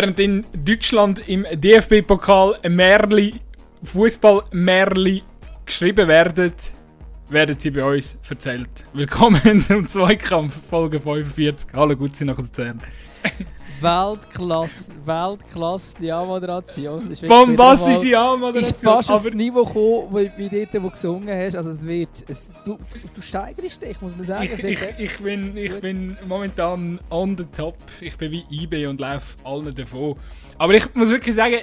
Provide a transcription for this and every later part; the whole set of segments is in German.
Während in Deutschland im DFB-Pokal Merli, Fußball-Merli geschrieben werden, werden sie bei uns erzählt. Willkommen zum Zweikampf, Folge 45. Hallo, gut sind nach Luzern. Weltklasse, Weltklasse, die Anmoderation. Bombastische Anmoderation. Ist fast aufs Niveau gekommen, wie, wie dort, wo du gesungen hast. Also es wird, es, du, du, du steigerst dich, muss man sagen. Ich, ich, ich, bin, ich bin momentan on the top. Ich bin wie eBay und laufe allen davon. Aber ich muss wirklich sagen,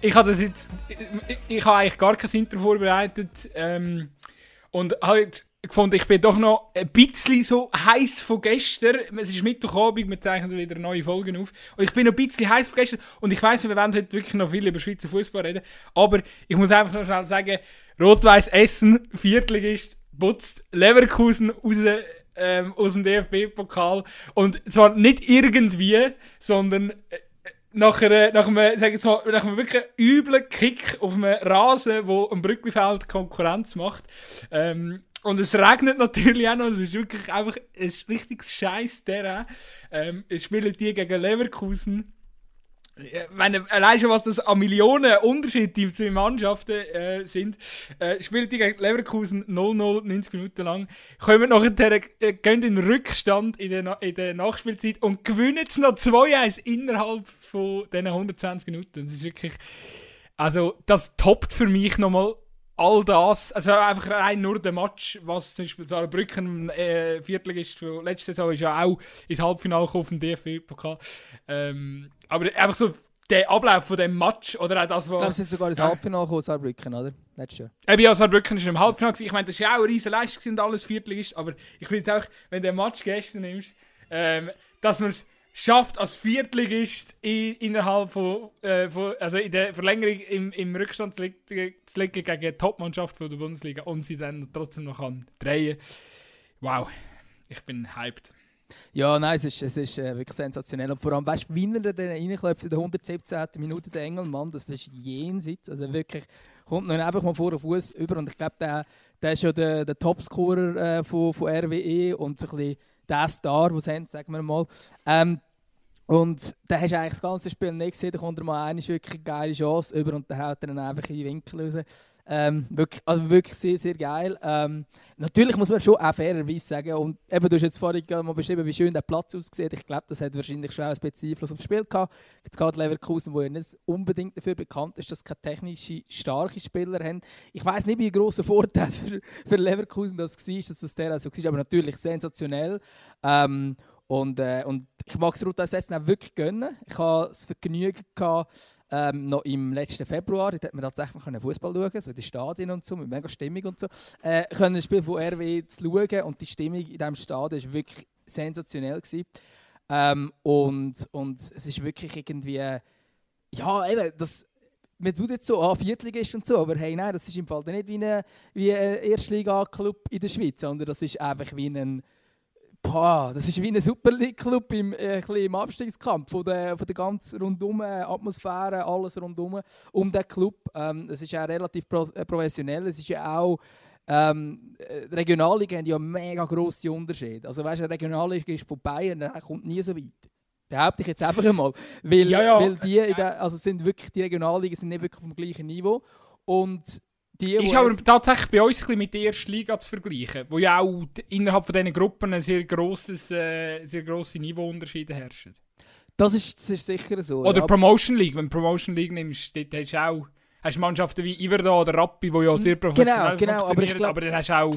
ich habe das jetzt, ich, ich habe eigentlich gar kein Intro vorbereitet. Ähm, und halt gefunden, ich bin doch noch ein bisschen so heiß von gestern. Es ist Mittwochabend, wir zeichnen wieder neue Folgen auf. Und ich bin noch ein bisschen heiß von gestern. Und ich weiß, wir werden heute wirklich noch viel über Schweizer Fußball reden. Aber ich muss einfach noch schnell sagen, Rot-Weiß Essen, Viertligist, putzt Leverkusen raus, ähm, aus dem DFB-Pokal. Und zwar nicht irgendwie, sondern äh, nach, einer, nach, einem, sag jetzt mal, nach einem wirklich üblen Kick auf einem Rasen, wo ein Brücklifeld Konkurrenz macht. Ähm, und es regnet natürlich auch noch. Es ist wirklich einfach ein richtiges Scheiß Terrain. Ähm, spielen die gegen Leverkusen. Ich meine, allein schon, was das an Millionen Unterschiede zwischen Mannschaften äh, sind, äh, spielen die gegen Leverkusen 0-0, 90 Minuten lang, kommen nachher, äh, gehen in den Rückstand in der, in der Nachspielzeit und gewinnen es noch 2-1 innerhalb von diesen 120 Minuten. Das ist wirklich, also das toppt für mich nochmal all das, also einfach rein nur der Match, was zum Beispiel Saarbrücken äh, Viertligist von letzte Saison ist ja auch ins Halbfinale auf dem DFB-Pokal. Ähm, aber einfach so der Ablauf von dem Match oder auch das, was... Ich glaube, sind sogar ins Halbfinale gekommen, Saarbrücken, oder? Letztes Jahr. Eben, ja, Saarbrücken ist im Halbfinale Ich meine, das ist ja auch eine riesen Leistung, und alles Viertligist, aber ich finde auch, wenn du den Match gestern nimmst, ähm, dass man es schafft als Viertligist in, innerhalb von, äh, von, also in der Verlängerung im, im Rückstand zu liegen, gegen die Topmannschaft der Bundesliga und sie dann trotzdem noch kann drehen. Wow, ich bin hyped. Ja, nein, es ist, es ist äh, wirklich sensationell. Und vor allem, weißt du, wie er dann reinklopft in der 117. Minute, der Engelmann, das ist jenseits. Also wirklich, kommt noch einfach mal vor den Fuß über. Und ich glaube, der, der ist ja der, der Topscorer äh, von, von RWE und so ein bisschen der Star, den sie haben, sagen wir mal. Ähm, und da hast du eigentlich das ganze Spiel nicht gesehen, da kommt er mal eine wirklich geile Chance über und dann haut er dann einfach in die Winkel raus. Ähm, wirklich, also wirklich sehr, sehr geil. Ähm, natürlich muss man schon auch fairerweise sagen, und eben, du hast jetzt vorhin mal beschrieben, wie schön der Platz aussieht. Ich glaube, das hat wahrscheinlich schon ein bisschen Einfluss aufs Spiel gehabt. Jetzt geht Leverkusen, wo ja nicht unbedingt dafür bekannt ist, dass sie keine technisch starke Spieler haben. Ich weiß nicht, wie ein grosser Vorteil für, für Leverkusen das war, dass das der so war, aber natürlich sensationell. Ähm, und, äh, und ich mag es Ruta Essen auch wirklich gönnen. Ich hatte das Vergnügen, gehabt, ähm, noch im letzten Februar, da man tatsächlich Fußball schauen, so in den Stadien und so, mit mega Stimmung und so. Äh, können ein Spiel von RW zu schauen und die Stimmung in diesem Stadion war wirklich sensationell. Ähm, und, und es ist wirklich irgendwie, ja, eben, das, man tut jetzt so, ah, Viertligist und so, aber hey, nein, das ist im Fall nicht wie ein, wie ein Erstliga-Club in der Schweiz, sondern das ist einfach wie ein Boah, das ist wie ein Super League-Club im, äh, im Abstiegskampf von der, von der ganz rundum Atmosphäre, alles rundum um den Club. Ähm, es ist auch relativ pro, äh, professionell. Es ist ja auch ähm, äh, Regionalliga haben ja mega grosse Unterschiede. Also weißt du, eine Regionalliga ist von Bayern, der kommt nie so weit. Behaupte ich jetzt einfach einmal. Weil, ja, ja. weil die, der, also sind wirklich, die Regionalligen sind nicht wirklich auf dem gleichen Niveau. Und die, ist aber tatsächlich bei uns ein mit der ersten Liga zu vergleichen, wo ja auch innerhalb von diesen Gruppen ein sehr, grosses, äh, sehr grosse Niveauunterschiede herrschen. Das ist, das ist sicher so. Oder ja. Promotion League. Wenn du Promotion League nimmst, dort hast du auch hast Mannschaften wie Iverda oder Rappi, die ja sehr genau, professionell genau, genau, aber, glaub... aber dann hast du auch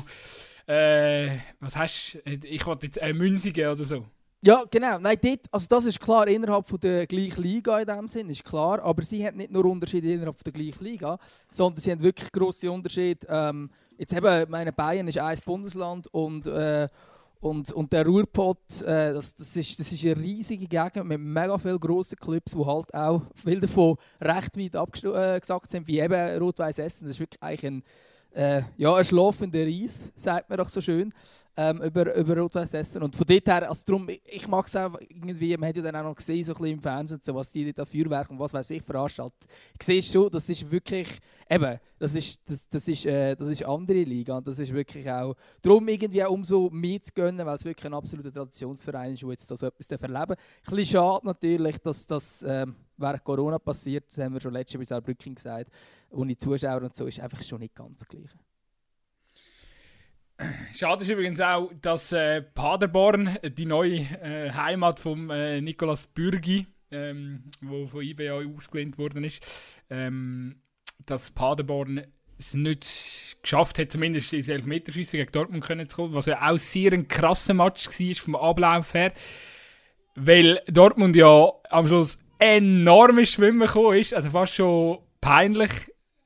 äh, was hast du? Ich wollte jetzt äh, Münzigen oder so. Ja, genau. Nein, dort, also das ist klar innerhalb von der gleichen Liga in dem Sinn, ist klar. Aber sie haben nicht nur Unterschiede innerhalb der gleichen Liga, sondern sie haben wirklich grosse Unterschiede. Ähm, jetzt eben, meine Bayern ist ein Bundesland und, äh, und, und der Ruhrpott, äh, das, das, ist, das ist eine riesige Gegend mit mega vielen grossen Clubs, die halt auch viel davon recht weit abgesagt äh, sind, wie eben Rot-Weiß Essen. Das ist wirklich eigentlich ein, äh, ja, ein schlafender Reis, sagt man doch so schön. Ähm, über, über Rot-Weiß Essen. Und von dort her, also darum, ich mag es auch irgendwie, man hat ja dann auch noch gesehen, so ein bisschen im Fernsehen, so, was die da Feuerwerk und was weiß ich veranstalten. Ich sehe schon, das ist wirklich, eben, das ist, das, das ist, äh, das andere Liga und das ist wirklich auch, darum irgendwie auch umso mehr zu gönnen, weil es wirklich ein absoluter Traditionsverein ist, der jetzt da so etwas erleben darf. Ein bisschen schade natürlich, dass das ähm, während Corona passiert, das haben wir schon letztes Jahr bei Saarbrücken gesagt, ohne Zuschauer und so, ist einfach schon nicht ganz das Gleiche. Schade ist übrigens auch, dass äh, Paderborn, die neue äh, Heimat von äh, Nicolas Bürgi, ähm, wo von IBA ausgelehnt worden ist, ähm, dass Paderborn es nicht geschafft hat, zumindest ins Elfmeterschießen gegen Dortmund können zu kommen, was ja auch sehr ein krasser Match war vom Ablauf her, weil Dortmund ja am Schluss enorm ins Schwimmen gekommen ist, also fast schon peinlich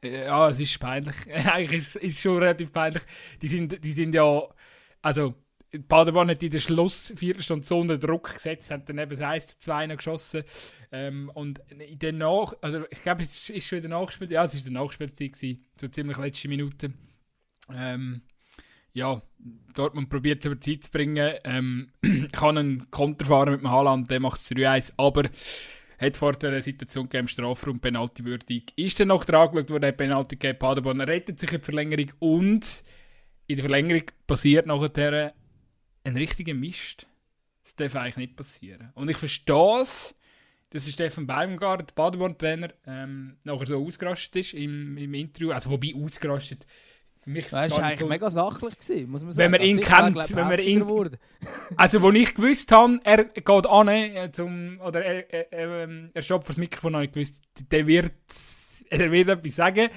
ja, es ist peinlich. Eigentlich ist es schon relativ peinlich. Die sind, die sind ja. Also, Paderborn hat in der Schlussviertelstunde so unter Druck gesetzt, hat dann eben das 1 2 geschossen. Ähm, und in der Nach also ich glaube, es ist schon in der Nachspielzeit, ja, es ist in der Nachspielzeit so ziemlich letzte Minute. Ähm, ja, Dortmund probiert es über die Zeit zu bringen. Ähm, kann einen Konter fahren mit dem Haaland, der macht es 3-1, aber hat vor der Situation gegeben, Strafraum Penalty würdig. Ist dann noch dran geschaut worden, Penalty gegeben, Paderborn rettet sich in die Verlängerung und in der Verlängerung passiert nachher ein richtiger Mist. Das darf eigentlich nicht passieren. Und ich verstehe es, dass Stefan Baumgart, der Paderborn-Trainer, ähm, nachher so ausgerastet ist im, im Interview. Also, wobei ausgerastet, für mich das war eigentlich so, mega sachlich gewesen, muss man sagen. Wenn man ihn kennt, wenn man ihn, also wo ich gewusst habe, er geht an, äh, zum, oder er, er, ähm, er stoppt vor das Mikrofon, habe ich gewusst, der wird, er wird etwas sagen,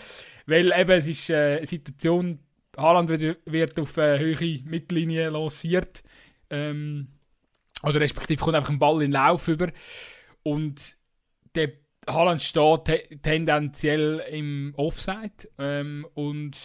weil eben es ist äh, eine Situation, Haaland wird, wird auf äh, höhere Mittellinie lanciert, ähm, oder respektive kommt einfach ein Ball in den Lauf über und der Haaland steht tendenziell im Offside ähm, und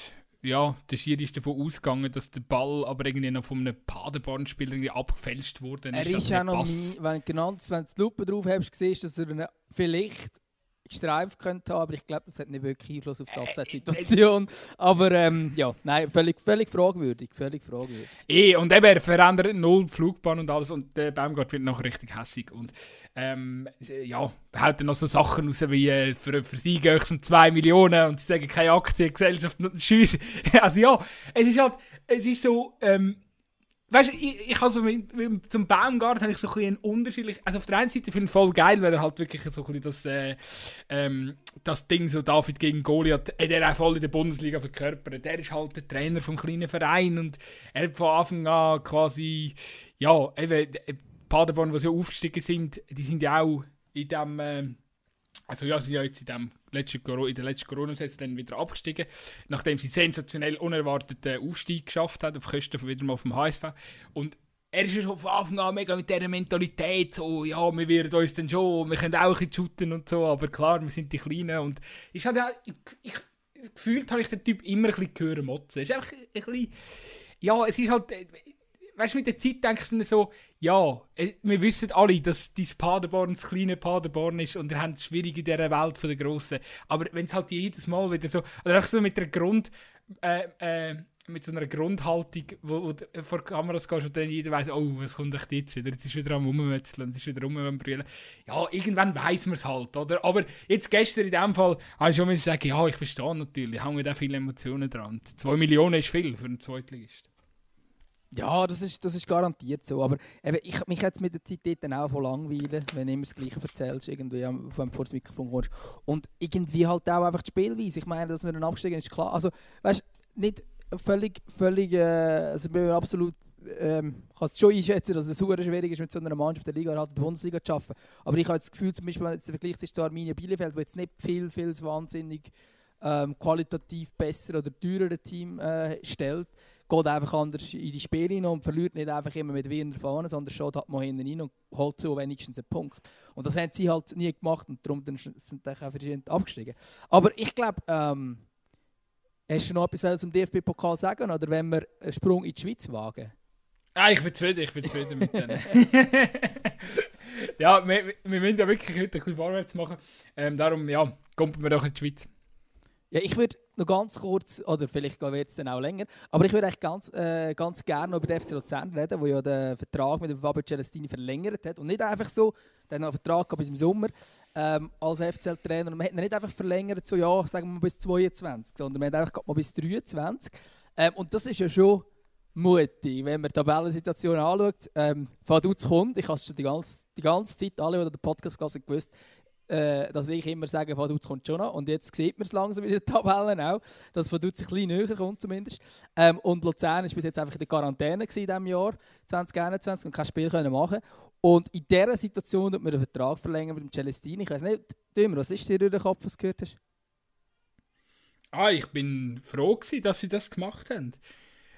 ja, der Schiri ist davon ausgegangen, dass der Ball aber irgendwie noch von einem Paderborn-Spieler abgefälscht wurde. Er ist, ist ja noch nie, wenn, genau, wenn du die Lupe drauf hast, siehst dass er vielleicht gestreift könnte haben, aber ich glaube, das hat nicht wirklich Einfluss auf die äh, Abseitssituation. aber ähm, ja, nein, völlig, völlig fragwürdig, völlig fragwürdig. Eh, und eben, er verändert null Flugbahn und alles und der Baumgart wird noch richtig hässig und ähm, ja, haut dann noch so Sachen raus wie äh, für, für sie gehen es um 2 Millionen und sie sagen keine Aktiengesellschaft und Scheiße. also ja, es ist halt, es ist so, ähm, weißt du, ich, ich also mit, mit, zum Baumgarten habe ich so ein unterschiedlich. Also auf der einen Seite finde ich voll geil, weil er halt wirklich so ein das, äh, ähm, das Ding so David gegen Goliath, äh, der auch voll in der Bundesliga verkörpert. Der ist halt der Trainer vom kleinen Verein und er hat von Anfang an quasi, ja, eben, Paderborn, die so aufgestiegen sind, die sind ja auch in dem. Äh, also ja, sie sind ja jetzt in, dem letzten, in der letzten Corona-Saison dann wieder abgestiegen, nachdem sie sensationell unerwarteten Aufstieg geschafft haben, auf Kosten von wieder mal vom HSV. Und er ist ja schon von Anfang an mega mit dieser Mentalität, so, ja, wir werden uns dann schon, wir können auch ein shooten und so, aber klar, wir sind die Kleinen und ist halt, ich, ich, gefühlt habe ich den Typ immer ein bisschen gehören motzen. Es ist einfach ein bisschen, ja, es ist halt, weißt du, mit der Zeit denkst du so, ja, äh, wir wissen alle, dass dein Paderborn das kleine Paderborn ist und ihr habt es schwierig in dieser Welt von der Grossen. Aber wenn es halt jedes Mal wieder so, oder auch so mit der Grund, äh, äh, mit so einer Grundhaltung, wo, wo du vor Kameras gehst und dann jeder weiss, oh, was kommt echt jetzt wieder? Jetzt ist wieder am Rummützeln, jetzt ist wieder rum am Brüllen. Ja, irgendwann weiss man es halt, oder? Aber jetzt gestern in dem Fall habe ich schon mal gesagt, ja, ich verstehe natürlich, hängen da viele Emotionen dran. Zwei Millionen ist viel für einen Zweitligist. Ja, das ist, das ist garantiert so. Aber eben, ich, mich jetzt mit der Zeit dort auch von langweilen, wenn du immer das Gleiche erzählst, irgendwie, wenn du vor das Mikrofon kommst. Und irgendwie halt auch einfach die Spielweise. Ich meine, dass wir dann absteigen, ist klar. Also, weißt du, nicht völlig, völlig, äh, also ich bin absolut, ähm, kann es schon einschätzen, dass es super schwierig ist, mit so einer Mannschaft der Liga halt die Bundesliga zu arbeiten. Aber ich habe das Gefühl, zum Beispiel, wenn jetzt der Vergleich ist zu Arminia Bielefeld, wo jetzt nicht viel, viel wahnsinnig ähm, qualitativ besser oder teurer Team äh, stellt, geht einfach anders in die Spiele rein und verliert nicht einfach immer mit Wiener vorne, sondern schaut halt mal hinten rein und holt so wenigstens einen Punkt. Und das haben sie halt nie gemacht und darum sind sie auch verschieden abgestiegen. Aber ich glaube, ähm, hast du noch etwas zum DFB-Pokal sagen oder wenn wir einen Sprung in die Schweiz wagen? Ah, ich bin zufrieden, ich bin zufrieden mit denen. ja, wir, wir müssen ja wirklich heute ein bisschen vorwärts machen. Ähm, darum, ja, kommt mir doch in die Schweiz. Ja, ich würde noch ganz kurz, oder vielleicht wird es dann auch länger, aber ich würde eigentlich ganz, äh, ganz gerne über den FC Luzern reden, der ja den Vertrag mit dem Fabio Celestini verlängert hat. Und nicht einfach so, der hat noch einen Vertrag bis im Sommer ähm, als FCL-Trainer. Und man hat ihn nicht einfach verlängert, so ja, sagen wir mal bis 22, sondern man hat einfach mal bis 23. Ähm, und das ist ja schon mutig, wenn man die Tabellensituation anschaut. Ähm, Vaduz kommt, ich habe es schon die ganze, die ganze Zeit, alle, die den Podcast gelesen gewusst, äh, dass ich immer sage, Vaduz kommt schon noch. Und jetzt sieht man es langsam in den Tabellen auch, dass Vaduz ein bisschen näher kommt zumindest. Ähm, und Luzern war bis jetzt einfach in der Quarantäne in diesem Jahr 2021 und kein Spiel können machen Und in dieser Situation tut man den Vertrag verlängern mit dem Celestini. Ich weiß nicht, Dümmer, was ist dir durch den Kopf, was du gehört hast? Ah, ich bin froh gewesen, dass sie das gemacht haben.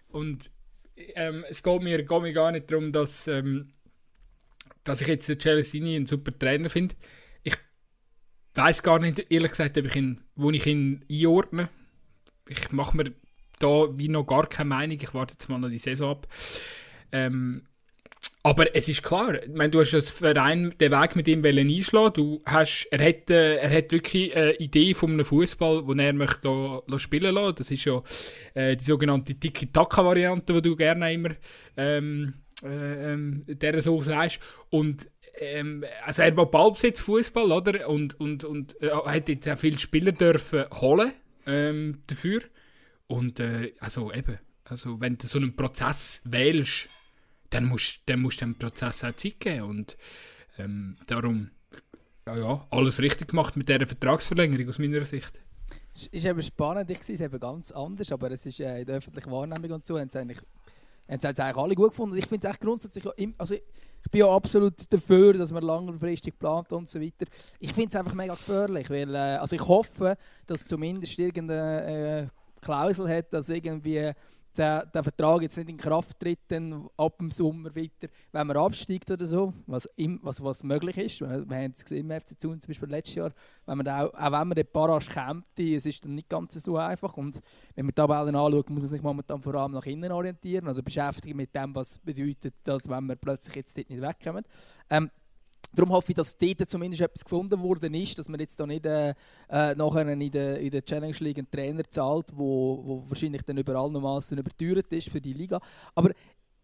Und ähm, es geht mir, geht mir gar nicht darum, dass, ähm, dass ich jetzt den Celestini einen super Trainer finde weiß gar nicht, ehrlich gesagt, ob ich ihn, wo ich ihn einordne. Ich mache mir da wie noch gar keine Meinung. Ich warte jetzt mal noch die Saison ab. Ähm, aber es ist klar, ich meine, du hast als Verein den Weg mit ihm einschlagen du hast, er, hat, äh, er hat wirklich eine Idee von einem Fußball, den er möchte lo, spielen lassen. Das ist ja äh, die sogenannte Tiki-Taka-Variante, die du gerne immer ähm, äh, ähm, der so sagst. Und ähm, also er war Ballbesitz Fußball, oder? Und, und, und äh, hat jetzt auch viele Spieler dürfen holen ähm, dafür. Und äh, also eben, also wenn du so einen Prozess wählst, dann musst, dann musst du dem Prozess auch Zeit geben. Und ähm, darum, ja, ja, alles richtig gemacht mit dieser Vertragsverlängerung aus meiner Sicht. Es ist eben spannend, ich sehe es eben ganz anders, aber es ist äh, in der öffentlichen Wahrnehmung und so, haben es eigentlich, haben es eigentlich alle gut gefunden. Ich finde es echt grundsätzlich, also ich bin ja absolut dafür, dass man langfristig plant und so weiter. Ich finde es einfach mega gefährlich, weil äh, also ich hoffe, dass zumindest irgendeine äh, Klausel hat, dass irgendwie der, der Vertrag jetzt nicht in Kraft tritt, dann ab dem Sommer weiter, wenn man absteigt oder so, was, im, was, was möglich ist. Wir, wir haben es gesehen im FC Zun zum Beispiel letztes Jahr, wenn man auch, auch wenn man den Parasch kämpft, es ist dann nicht ganz so einfach und wenn man die Tabellen anschaut, muss man sich momentan vor allem nach innen orientieren oder beschäftigen mit dem, was bedeutet, dass wenn wir plötzlich jetzt dort nicht wegkommen. Ähm, Darum hoffe ich, dass dort zumindest etwas gefunden worden ist, dass man jetzt da nicht äh, äh, nachher in der, in der Challenge League einen Trainer zahlt, wo, wo wahrscheinlich dann überall nochmals überteuert ist für die Liga. Aber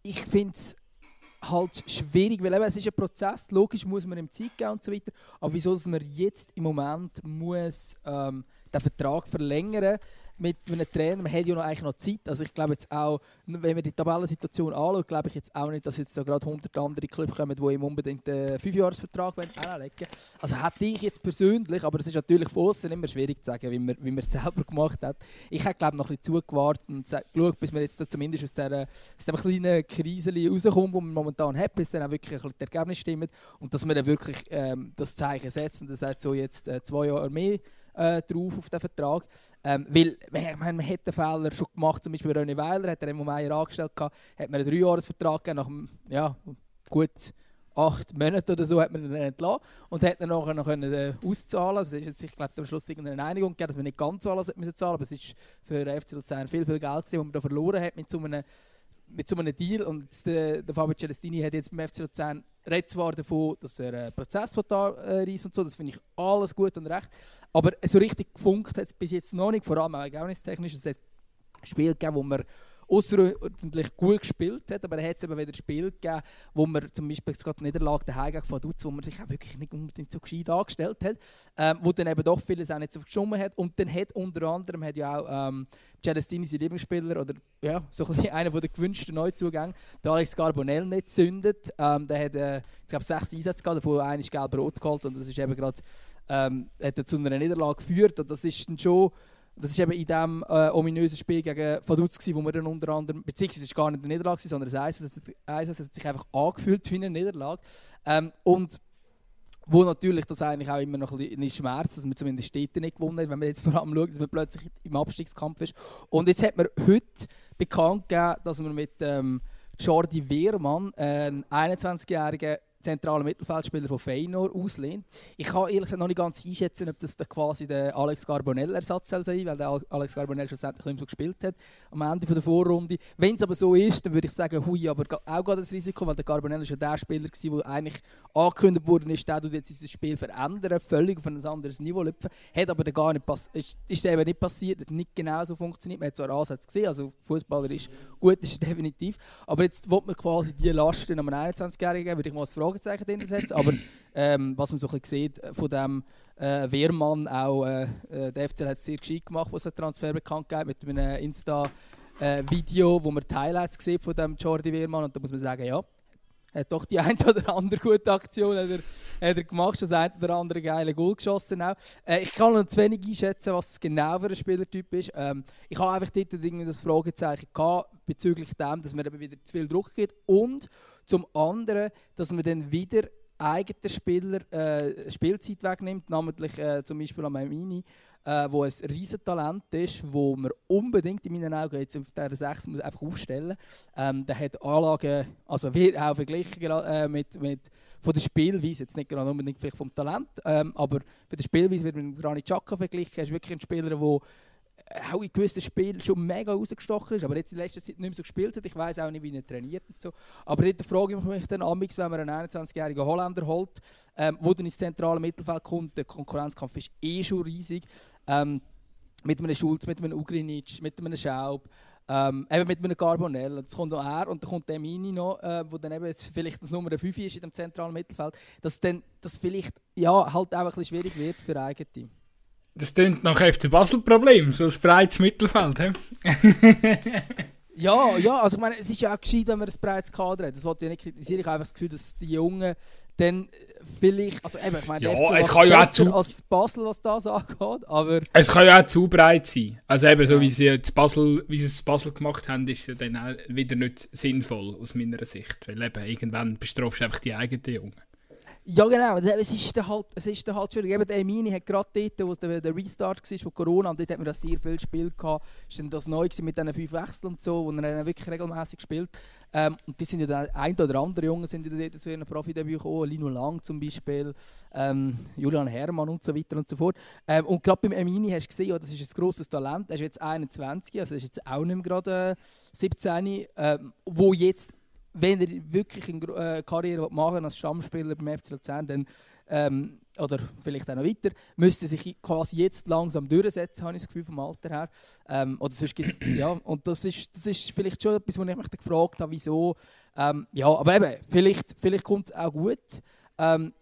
ich finde es halt schwierig, weil eben, es ist ein Prozess, logisch muss man ihm Zeit geben und so weiter, aber wieso dass man jetzt im Moment muss ähm, den Vertrag verlängern muss, mit einem Trainer, man hat ja noch eigentlich noch Zeit. Also ich glaube jetzt auch, wenn man die Tabellensituation anschaut, glaube ich jetzt auch nicht, dass jetzt so gerade 100 andere Clubs kommen, die ihm unbedingt einen 5-Jahres-Vertrag anlegen Also hätte ich jetzt persönlich, aber es ist natürlich von außen immer schwierig zu sagen, wie man, wie man es selber gemacht hat. Ich hätte glaube noch ein bisschen zugewartet und geschaut, bis wir jetzt da zumindest aus, dieser, kleinen Krise rauskommen, die wir momentan haben, bis dann auch wirklich ein die Ergebnisse stimmen und dass wir dann wirklich ähm, das Zeichen setzen und das sagt so jetzt äh, zwei Jahre mehr äh, drauf auf den Vertrag. Ähm, weil, ich meine, man hat den Fehler schon gemacht, zum Beispiel René Weiler hat Remo Meier angestellt, gehabt, hat man einen Dreijahresvertrag gegeben, nach ja, gut acht Monaten oder so hat man ihn entlassen und hat dann nachher noch können, äh, auszahlen. Also ist jetzt, ich am Schluss irgendeine Einigung gegeben, dass man nicht ganz alles hat müssen zahlen, aber es ist für FC Luzern viel, viel Geld, das man da verloren hat mit so einem mit so einem Deal und der, der Fabio Celestini hat jetzt beim FC Luzern redet zwar davon, dass er einen Prozess da äh, reist und so, das finde ich alles gut und recht, aber so richtig gefunkt hat es bis jetzt noch nicht, vor allem auch ergebnistechnisch. Es hat Spiele gegeben, wo man außerordentlich gut gespielt hat, aber er hat es eben wieder Spiele gegeben, wo man zum Beispiel gerade Niederlage daheim gegen Vaduz, wo man sich auch wirklich nicht unbedingt so gescheit angestellt hat, ähm, wo dann eben doch vieles auch nicht so geschoben hat und dann hat unter anderem hat ja auch ähm, Celestini, sein Lieblingsspieler oder ja, so ein einer der gewünschten Neuzugänge, der Alex Carbonell nicht zündet. Ähm, der hat, äh, ich glaube, sechs Einsätze gehabt, davon einer ist gelb-rot geholt und das ist eben gerade ähm, hat zu einer Niederlage geführt und das ist dann schon das war eben in diesem äh, ominösen Spiel gegen Vaduz, wo wir dann unter anderem, beziehungsweise es war gar nicht eine Niederlage, sondern ein Eis, es hat sich einfach angefühlt wie eine Niederlage. Ähm, und wo natürlich das eigentlich auch immer noch ein bisschen schmerzt, dass man zumindest Städte nicht gewonnen hat, wenn man jetzt vor allem schaut, dass man plötzlich im Abstiegskampf ist. Und jetzt hat man heute bekannt gegeben, dass man mit ähm, Jordi Wehrmann, einen 21-jährigen zentralen Mittelfeldspieler von Feyenoord auslehnt. Ich kann ehrlich gesagt noch nicht ganz einschätzen, ob das quasi der Alex Carbonell-Ersatz sein soll, weil der Alex Carbonell schlussendlich nicht so gespielt hat am Ende der Vorrunde. Wenn es aber so ist, dann würde ich sagen, hui, aber auch gerade das Risiko, weil der Carbonell ist ja der Spieler war, der eigentlich angekündigt wurde, ist, der jetzt dieses Spiel verändern, völlig auf ein anderes Niveau lüpfen. Hat aber gar nicht ist, ist eben nicht passiert, hat nicht genau so funktioniert. Man hat zwar Ansätze gesehen, also Fußballer ist gut, ist definitiv, aber jetzt will man quasi die Lasten einem 21-Jährigen, würde ich mal als Fragezeichen drin setzen, aber ähm, was man so ein bisschen sieht von dem äh, Wehrmann, auch äh, äh der FCL hat es sehr gescheit gemacht, was der Transfer bekannt gegeben mit einem Insta-Video, äh, wo man Highlights sieht von dem Jordi Wehrmann. Und da muss man sagen, ja, hat doch die eine oder andere gute Aktion hat er, hat er gemacht, das eine oder andere geile Goal geschossen auch. Äh, ich kann noch zu wenig einschätzen, was genau für ein Spielertyp ist. Ähm, ich habe einfach dort das Fragezeichen gehabt, bezüglich dem, dass man eben wieder zu viel Druck gibt und zum anderen, dass man dann wieder eigenen Spieler äh, Spielzeit wegnimmt, namentlich äh, zum Beispiel am Mini, äh, wo ein Riesentalent ist, wo man unbedingt in meinen Augen jetzt auf dieser 6 muss einfach aufstellen ähm, Der hat Anlagen, also wird auch verglichen äh, mit, mit von der Spielweise, jetzt nicht gerade unbedingt vielleicht vom Talent, ähm, aber von der Spielweise wird mit Granit Xhaka verglichen. Er ist wirklich ein Spieler, der auch in gewissen Spielen schon mega rausgestochen ist, aber jetzt in letzter Zeit nicht mehr so gespielt hat. Ich weiß auch nicht, wie er trainiert und so. Aber dort frage ich mich dann amix, wenn man einen 21-jährigen Holländer holt, ähm, wo dann ins zentrale Mittelfeld kommt, der Konkurrenzkampf ist eh schon riesig. Ähm, mit einem Schulz, mit einem Ugrinic, mit einem Schaub, ähm, eben mit einem Carbonell. Das kommt noch er und dann kommt der Mini noch, äh, wo dann eben vielleicht das Nummer 5 ist in dem zentralen Mittelfeld. Dass dann das vielleicht ja, halt auch ein bisschen schwierig wird für Eigenteam. Das klingt nach FC Basel-Problem, so ein breites Mittelfeld. ja, ja, also ich meine, es ist ja auch gescheit, wenn man ein breites Kader hat. Das wollte ich nicht kritisieren. Ich habe einfach das Gefühl, dass die Jungen dann vielleicht, also eben, ich meine, ja, es kann ja auch zu als Basel, was das angeht, aber... Es kann ja auch zu breit sein. Also eben, so ja. wie sie jetzt Basel, wie sie es Basel gemacht haben, ist es ja dann auch wieder nicht sinnvoll, aus meiner Sicht. Weil eben, irgendwann bestrafst du einfach die eigenen Jungen. Ja genau, es ist dann halt, es ist dann halt schwierig. Eben der Emini hat gerade dort, wo der, Restart war von Corona, und dort hat man das sehr viel gespielt gehabt. Ist das neu mit diesen fünf Wechseln und so, wo er dann wirklich regelmäßig gespielt. Ähm, und die sind ja dann, ein oder andere Junge sind ja dort zu ihrem Profidebüt gekommen, Lino Lang zum Beispiel, ähm, Julian Herrmann und so weiter und so fort. Ähm, und gerade beim Emini hast du gesehen, ja, das ist ein grosses Talent, er ist jetzt 21, also er ist jetzt auch nicht gerade äh, 17, ähm, wo jetzt wenn er wirklich eine äh, Karriere machen als Stammspieler beim FC Luzern, dann, ähm, oder vielleicht auch noch weiter, müsste er sich quasi jetzt langsam durchsetzen, habe ich das Gefühl vom Alter her. Ähm, oder sonst gibt's, ja, und das ist, das ist vielleicht schon etwas, wo ich mich gefragt habe, wieso. Ähm, ja, aber eben, vielleicht, vielleicht kommt es auch gut. Ähm,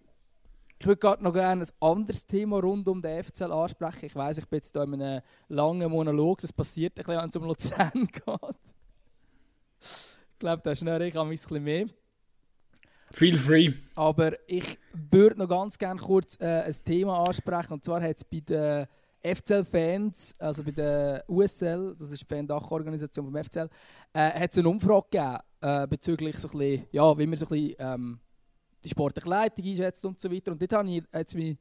ich würde gerade noch gerne ein anderes Thema rund um den FCL ansprechen. Ich weiß, ich bin jetzt hier in einem langen Monolog, das passiert ein bisschen, wenn es um Luzern geht glaube, da ist ich ein bisschen mehr. Feel free. Aber ich würde noch ganz gerne kurz äh, ein Thema ansprechen. Und zwar hat es bei den FCL-Fans, also bei der USL, das ist die Fan-Dachorganisation vom FCL, äh, hat es eine Umfrage gegeben äh, bezüglich so ein bisschen, ja, wie man so ein bisschen, ähm, die sportliche Leitung einschätzt und so weiter. Und dort habe ich jetzt mich,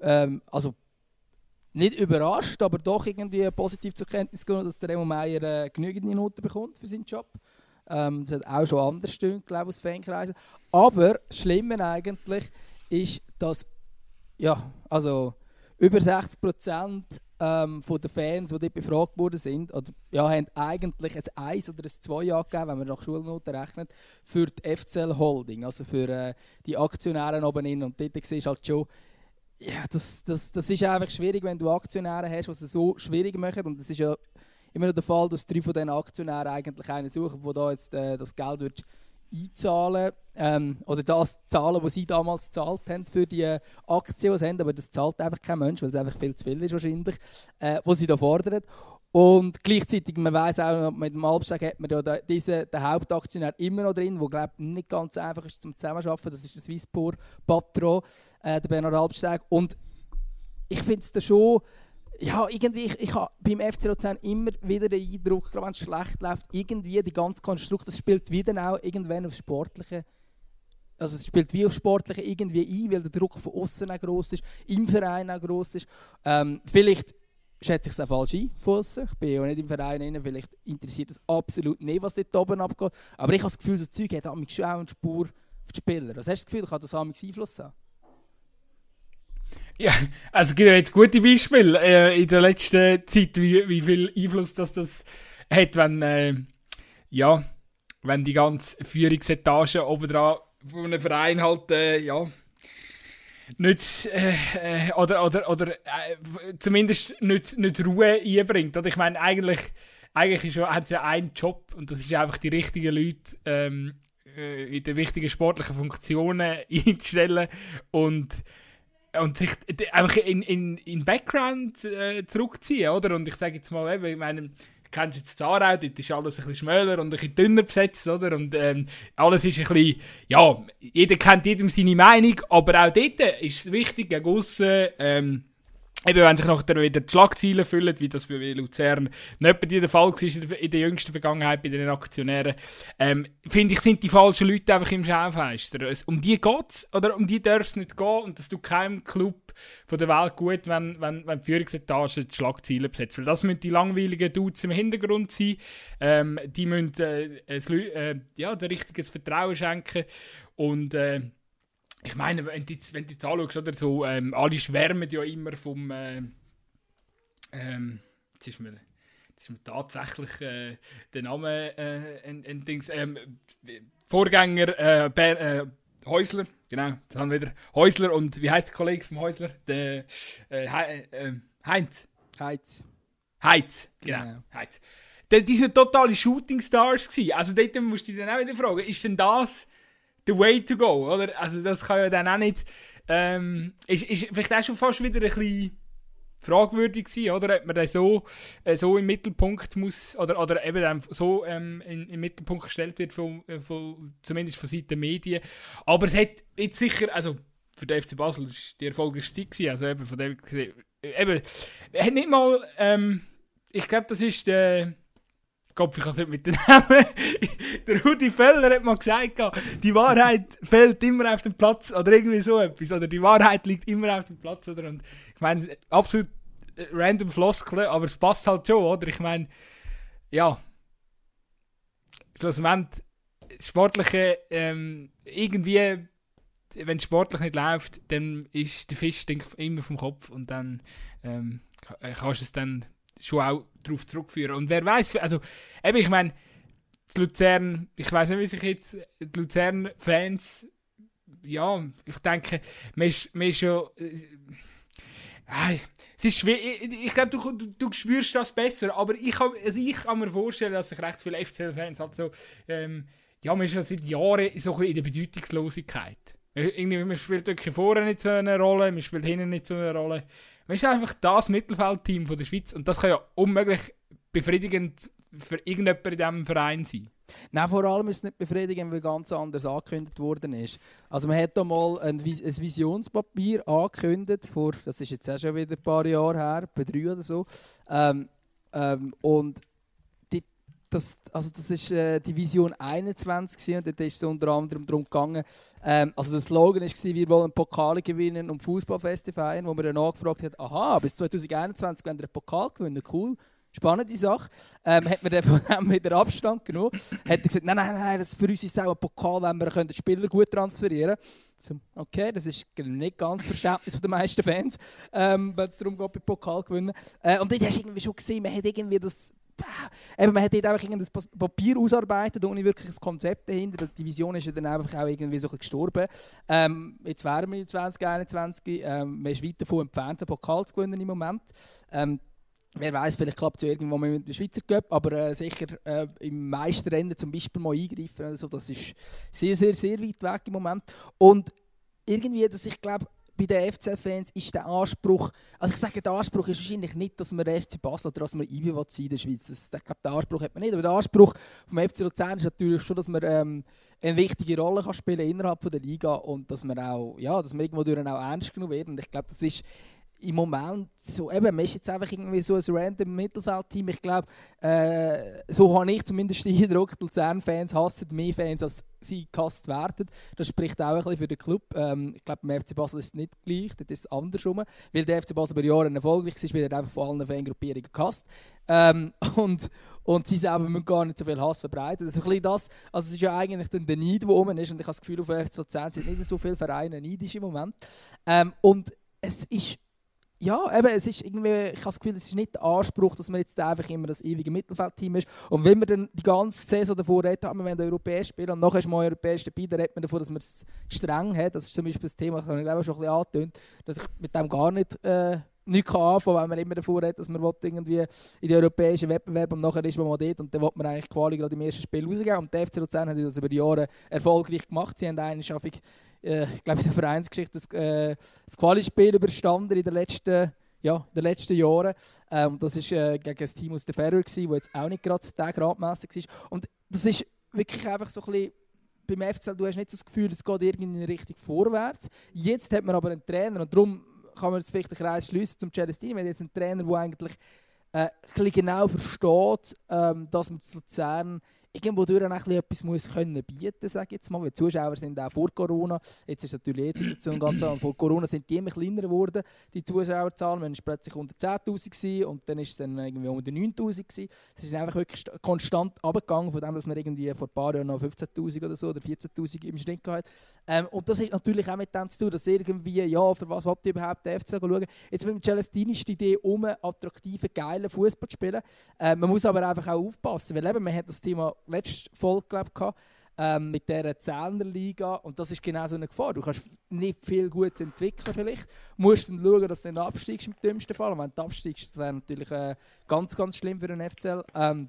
ähm, also nicht überrascht, aber doch irgendwie positiv zur Kenntnis genommen, dass der Remo Meier äh, genügend Minuten bekommt für seinen Job. Ähm, das hat auch schon anders stimmt, glaube ich, aus Fankreisen. Aber das Schlimme eigentlich ist, dass ja, also über 60 Prozent ähm, von den Fans, die dort befragt worden sind, oder, ja, haben eigentlich ein 1 oder ein 2 angegeben, wenn man nach Schulnoten rechnet, für die FCL Holding, also für äh, die Aktionäre oben in. Und dort siehst du halt schon, ja, das, das, das ist einfach schwierig, wenn du Aktionäre hast, die es so schwierig machen. Und das ist ja immer noch der Fall, dass drei von diesen Aktionären eigentlich einen suchen, der da jetzt äh, das Geld wird einzahlen ähm, oder das zahlen, was sie damals gezahlt haben für die äh, Aktien, die sie haben, aber das zahlt einfach kein Mensch, weil es einfach viel zu viel ist wahrscheinlich, äh, was sie da fordern. Und gleichzeitig, man weiß auch, mit dem Albstag hat man ja diesen, den Hauptaktionär immer noch drin, der glaube nicht ganz einfach ist zum Zusammenarbeiten. Das ist der Swisspor Patron, äh, der Bernhard Albstag. Und ich finde es da schon ja, irgendwie, ich, ich habe beim FC Luzern immer wieder den Eindruck, gerade wenn es schlecht läuft, irgendwie die ganze Konstrukt, das spielt wieder auch irgendwann auf Sportliche, also es spielt wie auf Sportliche irgendwie ein, weil der Druck von außen auch groß ist, im Verein auch groß ist. Ähm, vielleicht schätze ich es auch falsch ein von außen. Ich bin ja nicht im Verein drin, vielleicht interessiert es absolut nicht, was dort oben abgeht. Aber ich habe das Gefühl, so Zeug hat schon auch eine Spur auf die Spieler? Was hast du das Gefühl, kann das Einfluss haben? Ja, also es gibt jetzt gute Beispiele äh, in der letzten Zeit, wie, wie viel Einfluss das, das hat, wenn, äh, ja, wenn die ganze Führungsetage oben dran von einem Verein halt, äh, ja, nicht, äh, äh oder, oder, oder äh, zumindest nicht, nicht Ruhe einbringt. Oder ich meine, eigentlich, eigentlich ist, hat sie ja einen Job und das ist einfach die richtigen Leute ähm, äh, in den wichtigen sportlichen Funktionen einzustellen und und sich einfach in, in, in Background äh, zurückziehen, oder? Und ich sage jetzt mal, eben, ich meine, ich kenne jetzt Aarau, dort ist alles ein bisschen schmäler und ein bisschen dünner besetzt, oder? Und ähm, alles ist ein bisschen, ja, jeder kennt jedem seine Meinung, aber auch dort ist es wichtig, gegen ähm, Eben, wenn sich nachher wieder die Schlagzeilen füllen, wie das bei Luzern nicht bei der Fall war in der jüngsten Vergangenheit bei den Aktionären, ähm, finde ich, sind die falschen Leute einfach im Schaufenster. Um die geht es, oder um die darf es nicht gehen und das tut keinem Club von der Welt gut, wenn, wenn, wenn die Führungsetage die Schlagzeilen besetzt. Weil das müssen die langweiligen Dudes im Hintergrund sein, ähm, die müssen äh, äh, ja, der richtiges Vertrauen schenken und äh, ich meine, wenn du jetzt, wenn du jetzt anschaust, oder so, ähm, alle schwärmen ja immer vom. Äh, ähm, jetzt ist mir, jetzt ist mir tatsächlich äh, der Name äh, ein, ein Dings, ähm, Vorgänger äh, Ber, äh, Häusler, genau, das haben wir wieder. Häusler und wie heißt der Kollege vom Häusler? Der äh, äh, Heinz. Heinz. Heinz, genau. genau. Heinz. Die sind totale Shooting Stars gewesen. Also dort musst du dich dann auch wieder fragen, ist denn das the way to go, oder? Also das kann ja dann auch nicht, ähm, ist, ist vielleicht auch schon fast wieder ein bisschen fragwürdig sein, oder? Ob man dann so, äh, so im Mittelpunkt muss, oder, oder eben dann so ähm, in, im Mittelpunkt gestellt wird, von, äh, von, zumindest von Seiten der Medien. Aber es hat jetzt sicher, also für den FC Basel war die erfolgreichste Zeit, gewesen, also eben von dem, eben, hat nicht mal, ähm, ich glaube, das ist der, Kopf, ich kann es nicht mit den Namen. der Rudi Feller hat mal gesagt, die Wahrheit fällt immer auf den Platz oder irgendwie so etwas. Oder die Wahrheit liegt immer auf dem Platz. Oder? Und ich meine, absolut äh, random Floskeln, aber es passt halt schon, oder? Ich meine, ja. Schlussendlich, Sportliche, ähm, irgendwie, wenn sportlich nicht läuft, dann ist der Fisch immer vom Kopf und dann ähm, kannst du es dann schon auch darauf zurückführen. Und wer weiß, also eben, ich meine, Luzern, ich weiß nicht, wie sich jetzt die Luzern-Fans, ja, ich denke, man ist, man ist schon. Äh, es ist schwer, ich, ich glaube, du, du, du, spürst das besser, aber ich kann, also ich kann mir vorstellen, dass sich recht viele FCL-Fans halt so, ähm, ja, man ist ja seit Jahren so ein bisschen in der Bedeutungslosigkeit. Irgendwie, man spielt wirklich vorne nicht so eine Rolle, man spielt hinten nicht so eine Rolle. Man ist einfach das Mittelfeldteam von der Schweiz und das kann ja unmöglich befriedigend für irgendjemanden in diesem Verein sein. Nein, vor allem ist es nicht befriedigend, weil ganz anders angekündigt worden ist. Also man hat da mal ein, ein Visionspapier angekündigt, vor, das ist jetzt auch schon wieder ein paar Jahre her, bei drei oder so. Ähm, ähm, und das, also das ist äh, die Vision 21 und dort ist es unter anderem darum gegangen, ähm, also der Slogan war, wir wollen Pokale gewinnen und Fußballfeste feiern, wo man dann nachgefragt hat, aha, bis 2021 wollen wir einen Pokal gewinnen, cool. Spannende Sache. Ähm, hat man dann von dem wieder Abstand genommen. Hat er gesagt, nein, nein, nein, das für uns ist auch ein Pokal, wenn wir den Spieler gut transferieren können. So, okay, das ist nicht ganz Verständnis den meisten Fans, ähm, wenn es darum geht, bei Pokal gewinnen. Äh, und dort hast du irgendwie schon gesehen, man hat irgendwie das Eben, man hat dort einfach ein Papier ausarbeitet, ohne wirklich ein Konzept dahinter. Die Vision ist ja dann einfach auch irgendwie so gestorben. Ähm, jetzt wären wir in 2021, ähm, man ist weit davon entfernt, den Pokal zu gewinnen im Moment. Ähm, Wer weiß, vielleicht klappt es ja irgendwo mit dem Schweizer Cup, aber äh, sicher äh, im Meisterrennen zum Beispiel mal eingreifen. Also das ist sehr, sehr, sehr weit weg im Moment. Und irgendwie, dass ich glaube, bei den FC-Fans ist der Anspruch, also ich sage, der Anspruch ist wahrscheinlich nicht, dass man FC Basel oder dass man IBI in der Schweiz. Das, ich glaube, den Anspruch hat man nicht. Aber der Anspruch vom FC Luzern ist natürlich schon, dass man ähm, eine wichtige Rolle kann spielen innerhalb von der Liga und dass man auch, ja, dass man irgendwo durch auch ernst genommen wird. Und ich glaube, das ist im Moment so, eben, man ist jetzt einfach irgendwie so ein random Mittelfeldteam. Ich glaube, äh, so habe ich zumindest den Eindruck, die Luzern-Fans hassen mehr Fans, als sie gehasst werden. Das spricht auch ein bisschen für den Club. Ähm, ich glaube, beim FC Basel ist es nicht gleich, das ist es andersrum. Weil der FC Basel über Jahre erfolgreich war, wird er einfach von allen Fangruppierungen gehasst. Ähm, und, und sie selber müssen gar nicht so viel Hass verbreiten. Das ist ein bisschen das, also es ist ja eigentlich dann der Neid, der oben ist und ich habe das Gefühl, auf FC Luzern sind nicht so viele Vereine neidisch im Moment. Ähm, und es ist ja, eben, es ist irgendwie, ich habe das Gefühl, es ist nicht der Anspruch, dass man jetzt einfach immer das ewige Mittelfeldteam ist. Und wenn man dann die ganze Saison davor redet, haben wir wollen europäisch spielen und nachher ist man europäisch dabei, dann redet man davon, dass man es streng hat. Das ist zum Beispiel das Thema, das habe ich glaube schon ein bisschen angetönt, dass ich mit dem gar nicht, äh, nicht kann anfangen weil man immer davor redet, dass man irgendwie in den europäischen Wettbewerb und nachher ist man mal dort und dann will man eigentlich Quali gerade im ersten Spiel rausgehen. Und der FC Luzern hat das über die Jahre erfolgreich gemacht. Sie haben eine Schaffung äh, ich glaube in der Vereinsgeschichte das, äh, das Quali-Spiel überstanden in den letzten, ja, in den letzten Jahren. Ähm, das war äh, gegen ein Team aus der Ferrer, das jetzt auch nicht gerade der gradmässig war. Und das ist wirklich einfach so ein bisschen beim FCL, du hast nicht so das Gefühl, es geht irgendwie Richtung vorwärts. Jetzt hat man aber einen Trainer und darum kann man jetzt vielleicht den Kreis schließen zum Celestini. Wir haben jetzt einen Trainer, der eigentlich äh, ein genau versteht, ähm, dass man zu Luzern irgendwo durch auch etwas muss können bieten sage jetzt mal. Weil die Zuschauer sind auch vor Corona, jetzt ist natürlich die Situation ganz anders, vor Corona sind die immer kleiner geworden, die Zuschauerzahlen. Man war plötzlich unter 10'000 und dann ist es dann irgendwie unter 9'000 gewesen. Es ist einfach wirklich konstant abgegangen, von dem, dass man irgendwie vor ein paar Jahren noch 15'000 oder so oder 14'000 im Schnitt hatte. Ähm, und das hat natürlich auch mit dem zu tun, dass irgendwie, ja, für was habt ihr überhaupt den FC schauen? Jetzt mit dem Celestini ist die Idee, um attraktiven, geilen Fußball zu spielen. Ähm, man muss aber einfach auch aufpassen, weil eben, man hat das Thema letzte Folge glaub, ähm, mit dieser Zehnerliga und das ist genau so eine Gefahr. Du kannst nicht viel gut entwickeln vielleicht, Du musst dann schauen, dass du dann absteigst im dümmsten Fall. Und wenn du absteigst, das wäre natürlich äh, ganz, ganz schlimm für den FCL. Ähm,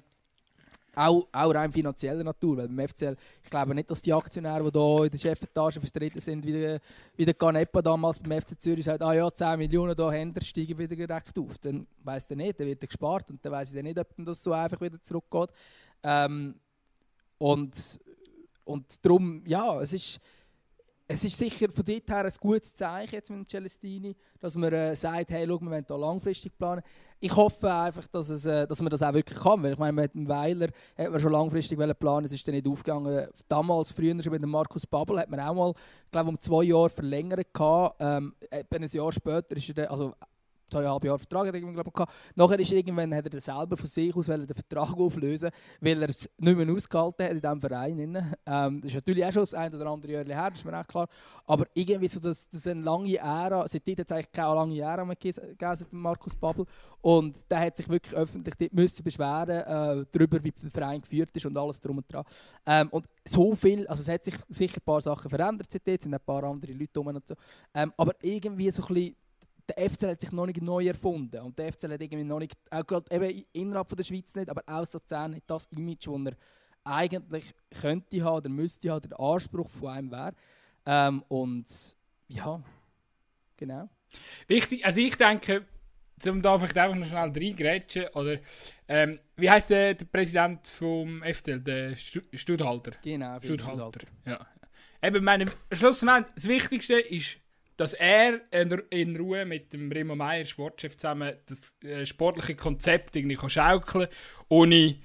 auch, auch rein finanzieller Natur, weil beim FCL, ich glaube nicht, dass die Aktionäre, die hier in der Chefetage vertreten sind, wie der, wie der Canepa damals beim FC Zürich sagt, ah ja, 10 Millionen da Händler steigen wieder direkt auf. Dann weiss der nicht, dann wird er gespart und dann weiss ich nicht, ob das so einfach wieder zurückgeht. Ähm, und, und darum, ja, es ist, es ist sicher von dort her ein gutes Zeichen jetzt mit dem Celestini, dass man äh, sagt, hey, schau, wir wollen hier langfristig planen. Ich hoffe einfach, dass, es, äh, dass man das auch wirklich kann, weil ich meine, mit dem Weiler hat man schon langfristig planen es ist dann nicht aufgegangen. Damals, früher schon mit dem Markus Babbel, hat man auch mal, glaube um zwei Jahre verlängert gehabt. Ähm, ein Jahr später ist er dann, also zweieinhalb Jahre Vertrag hat er, glaube ich, Nachher ist irgendwann, hat er selber von sich aus den Vertrag auflösen weil er es nicht mehr ausgehalten hat in diesem Verein. Ähm, das ist natürlich auch schon das ein oder andere Jahr her, das ist mir auch klar. Aber irgendwie so, dass das eine lange Ära, seitdem hat es eigentlich keine lange Ära mehr gegeben, seit Markus Babbel. Und der hat sich wirklich öffentlich müssen beschweren äh, darüber, wie der Verein geführt ist und alles drum und dran. Ähm, und so viel, also es hat sich sicher ein paar Sachen verändert seitdem, es sind ein paar andere Leute rum und so. Ähm, aber irgendwie so ein bisschen der FCL hat sich noch nicht neu erfunden. Und der FCL hat irgendwie noch nicht, auch gerade eben innerhalb von der Schweiz nicht, aber auch so nicht das Image, das er eigentlich könnte haben oder müsste haben, der Anspruch von einem wäre. Ähm, und ja, genau. Wichtig, also ich denke, zum da vielleicht einfach noch schnell reingrätschen, oder ähm, wie heißt der, der Präsident vom FCL, der Studhalter? Genau, Studhalter. Ja. Eben, meine, schlussendlich, das Wichtigste ist dass er in Ruhe mit dem Remo Meier, Sportchef, zusammen das äh, sportliche Konzept irgendwie kann schaukeln ohne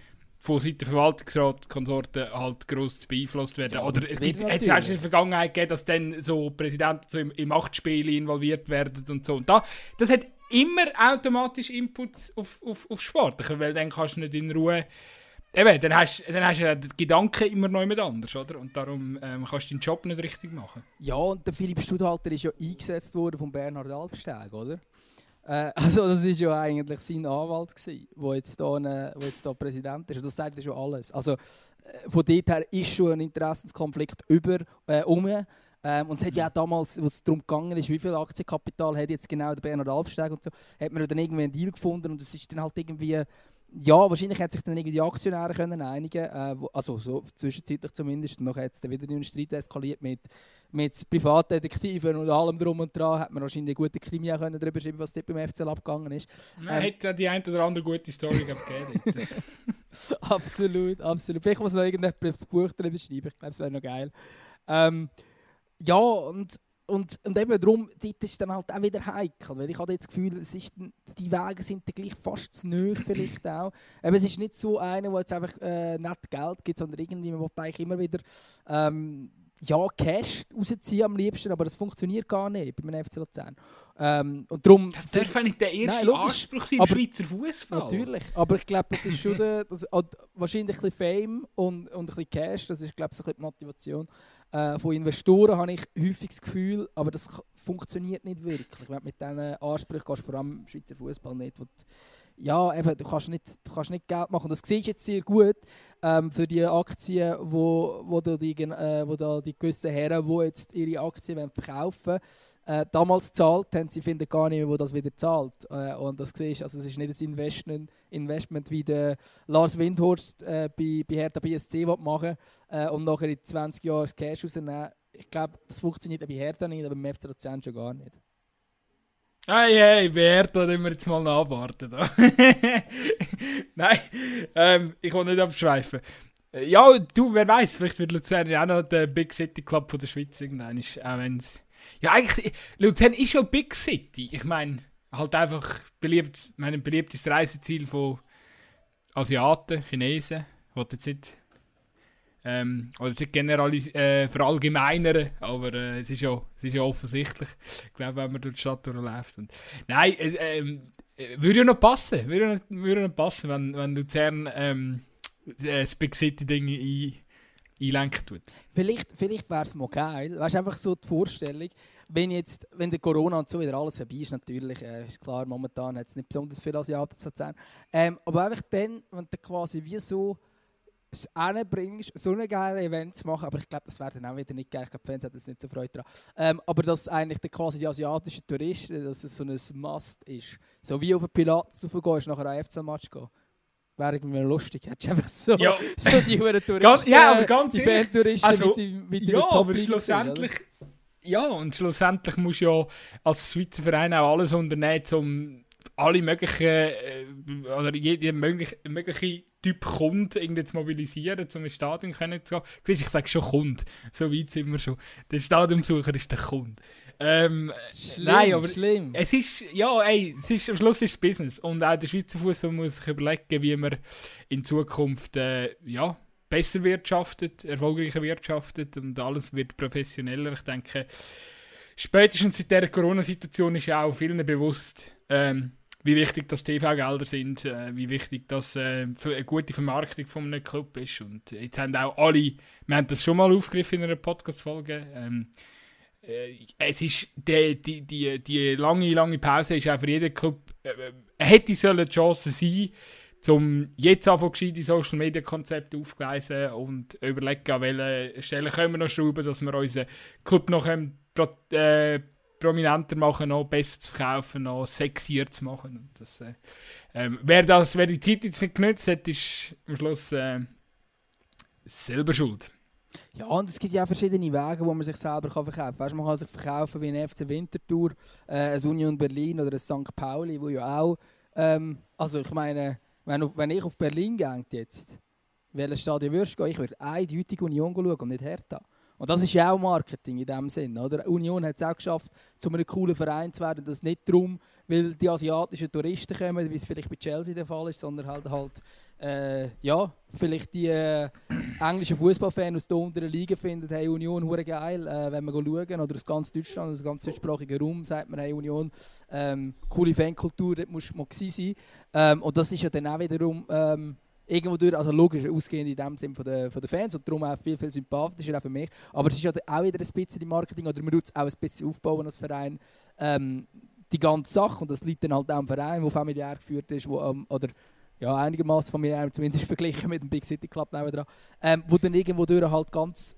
von Seiten der Verwaltungsrat Konsorten halt gross zu beeinflusst werden. Ja, Oder es gibt es in der Vergangenheit gegeben, dass dann so Präsidenten so im, im Machtspiel involviert werden und so. Und da, das hat immer automatisch Inputs auf, auf, auf Sportliche, weil dann kannst du nicht in Ruhe Eben, dann hast, dann hast du ja den Gedanken immer noch jemand anders, oder? Und darum ähm, kannst du deinen Job nicht richtig machen. Ja, und der Philipp Studhalter ist ja eingesetzt worden von Bernhard Albsteg, oder? Äh, also das war ja eigentlich sein Anwalt, der jetzt, da Präsident ist. Und das sagt ja schon alles. Also äh, von dort her ist schon ein Interessenskonflikt über, äh, um. Ähm, und es hat ja auch damals, was es darum gegangen ist, wie viel Aktienkapital hat jetzt genau der Bernhard Albsteg und so, hat man dann irgendwie einen Deal gefunden und es ist dann halt irgendwie ja, wahrscheinlich hat sich dann irgendwie die Aktionäre können einigen, äh, also so zwischenzeitlich zumindest. Und nachher hat es dann wieder einen Streit eskaliert mit, mit Privatdetektiven und allem drum und dran. Hat man wahrscheinlich eine gute Krimi können darüber schreiben, was dort beim FCL abgegangen ist. Man ähm, hätte die eine oder andere gute Story gegeben. absolut, absolut. Vielleicht muss noch irgendjemand das Buch darüber schreiben. Ich glaube, es wäre noch geil. Ähm, ja, und und, und eben darum, dort ist dann halt auch wieder heikel, weil ich habe das Gefühl, es ist, die Wege sind dann gleich fast zu nahe vielleicht auch. Aber es ist nicht so einer, der jetzt einfach äh, nicht Geld gibt, sondern irgendwie, man will eigentlich immer wieder ähm, ja, Cash rausziehen am liebsten, aber das funktioniert gar nicht bei einem FC Luzern. Ähm, und darum, das darf nicht der erste Nein, Anspruch sein im Schweizer Fußball. Natürlich, aber ich glaube, das ist schon der, das, wahrscheinlich ein bisschen Fame und, und ein bisschen Cash, das ist glaube ich so ein bisschen die Motivation. Äh, von Investoren habe ich häufig das Gefühl, aber das funktioniert nicht wirklich. Wenn du mit diesen Ansprüchen gehst, vor allem im Schweizer Fußball nicht, wo ja, eben, du, kannst nicht, du kannst nicht Geld machen. Das siehst du jetzt sehr gut ähm, für die Aktien, wo, wo, die, äh, wo da die gewissen Herren, die jetzt ihre Aktien verkaufen wollen, äh, damals zahlt haben, sie finden gar nicht mehr, wo das wieder zahlt. Äh, und das siehst, also es ist nicht ein Investment, Investment wie der Lars Windhorst äh, bei, bei Hertha BSC machen äh, und nachher in 20 Jahren das Cash rausnehmen. Ich glaube, das funktioniert bei Hertha nicht, aber beim FC Luzern schon gar nicht. Hey, hey, wer da wir jetzt mal nachwarten. Nein, ähm, ich will nicht abschweifen. Ja, du, wer weiß, vielleicht wird Luzern ja auch noch der Big City Club von der Schweiz irgendwann. Auch wenn's ja, eigentlich, Luzern ist schon Big City. Ich meine, halt einfach beliebt, mein beliebtes Reiseziel von Asiaten, Chinesen. Wollte jetzt nicht ähm, oder nicht generalis äh, verallgemeinern, aber äh, es, ist ja, es ist ja offensichtlich, ich glaube, wenn man durch die Stadt durchläuft. Und, nein, äh, äh, würde ja noch passen, würde ja noch, würde noch passen, wenn, wenn Luzern ähm, das Big City-Ding ein, einlenken tut. Vielleicht, vielleicht wäre es mal geil, weißt einfach so die Vorstellung, wenn jetzt, wenn der Corona und so wieder alles vorbei ist, natürlich, äh, ist klar, momentan hat es nicht besonders viel Asiaten zu erzählen, ähm, aber einfach dann, wenn du quasi wie so es bringst, so ein geiles Event zu machen, aber ich glaube, das wäre dann auch wieder nicht geil. Ich glaube, die Fans hätten jetzt nicht so Freude daran. Ähm, aber dass eigentlich der, quasi die asiatischen Touristen, dass es so ein Must ist. So wie auf den Pilatus raufgehen, ist nachher ein FC-Match gehen. Wäre irgendwie lustig. Hättest einfach so, ja. so die Touristen, ganz, ja, aber ganz die Fan-Touristen also, mit, die, mit ja, aber schlussendlich... Ist, ja, und schlussendlich musst du ja als Schweizer Verein auch alles unternehmen, um alle möglichen, äh, oder jede mögliche, mögliche Typ Kund irgendwie zu mobilisieren, um ins Stadion können zu gehen. Siehst, ich sage schon Kund, so weit sind wir schon. Der Stadionbesucher ist der Kund. Ähm, schlimm, nein, aber schlimm. es ist, ja, ey, es ist, am Schluss ist es Business. Und auch der Schweizer Fußball muss sich überlegen, wie man in Zukunft, äh, ja, besser wirtschaftet, erfolgreicher wirtschaftet und alles wird professioneller. Ich denke, spätestens seit dieser Corona-Situation ist ja auch vielen bewusst, ähm, wie wichtig das TV-Gelder sind, äh, wie wichtig das äh, für eine gute Vermarktung von einem Club ist. Und jetzt haben auch alle, wir haben das schon mal aufgegriffen in einer Podcast-Folge, ähm, äh, es ist die, die, die, die lange, lange Pause ist auch für jeden Club, äh, hätte sollen eine Chance sein, um jetzt einfach gescheite Social Media Konzepte aufzugleisen und überlegen, an welchen Stellen können wir noch schrauben, dass wir unseren Club noch ähm, äh, prominenter machen, noch besser zu verkaufen, noch sexier zu machen. Und das, äh, ähm, wer, das, wer die Zeit jetzt nicht genutzt hat, ist am Schluss äh, selber schuld. Ja, und es gibt ja verschiedene Wege, wo man sich selber kann verkaufen kann. Man kann sich verkaufen wie ein FC Winterthur, äh, ein Union Berlin oder ein St. Pauli, wo ja auch, ähm, also ich meine, wenn, wenn ich auf Berlin gehe jetzt, welches Stadion würdest du gehen? Ich würde eindeutig Union schauen und nicht Hertha. Und das ist ja auch Marketing in dem Sinn. Oder? Union hat es auch geschafft, zu einem coolen Verein zu werden. Das nicht darum, weil die asiatischen Touristen kommen, wie es vielleicht bei Chelsea der Fall ist, sondern halt, halt äh, ja, vielleicht die äh, englischen Fußballfans aus der unteren Liga finden, hey Union hure geil, äh, wenn wir schauen, oder aus ganz Deutschland, aus ganz deutschsprachigen Raum, sagt man, hey Union, ähm, coole Fankultur, dort muss man sein. Ähm, und das ist ja dann auch wiederum ähm, irgendwo durch, also logisch ausgehend in dem Sinn von den, von den Fans und darum auch viel, viel sympathischer auch für mich. Aber es ist ja auch wieder ein bisschen Marketing oder man tut es auch ein bisschen aufbauen als Verein. Ähm, die ganze Sache, und das liegt dann halt auch am Verein, der familiär geführt ist, wo, ähm, oder ja, einigermaßen familiär, zumindest verglichen mit dem Big City Club nebenan, ähm, wo dann irgendwo durch halt ganz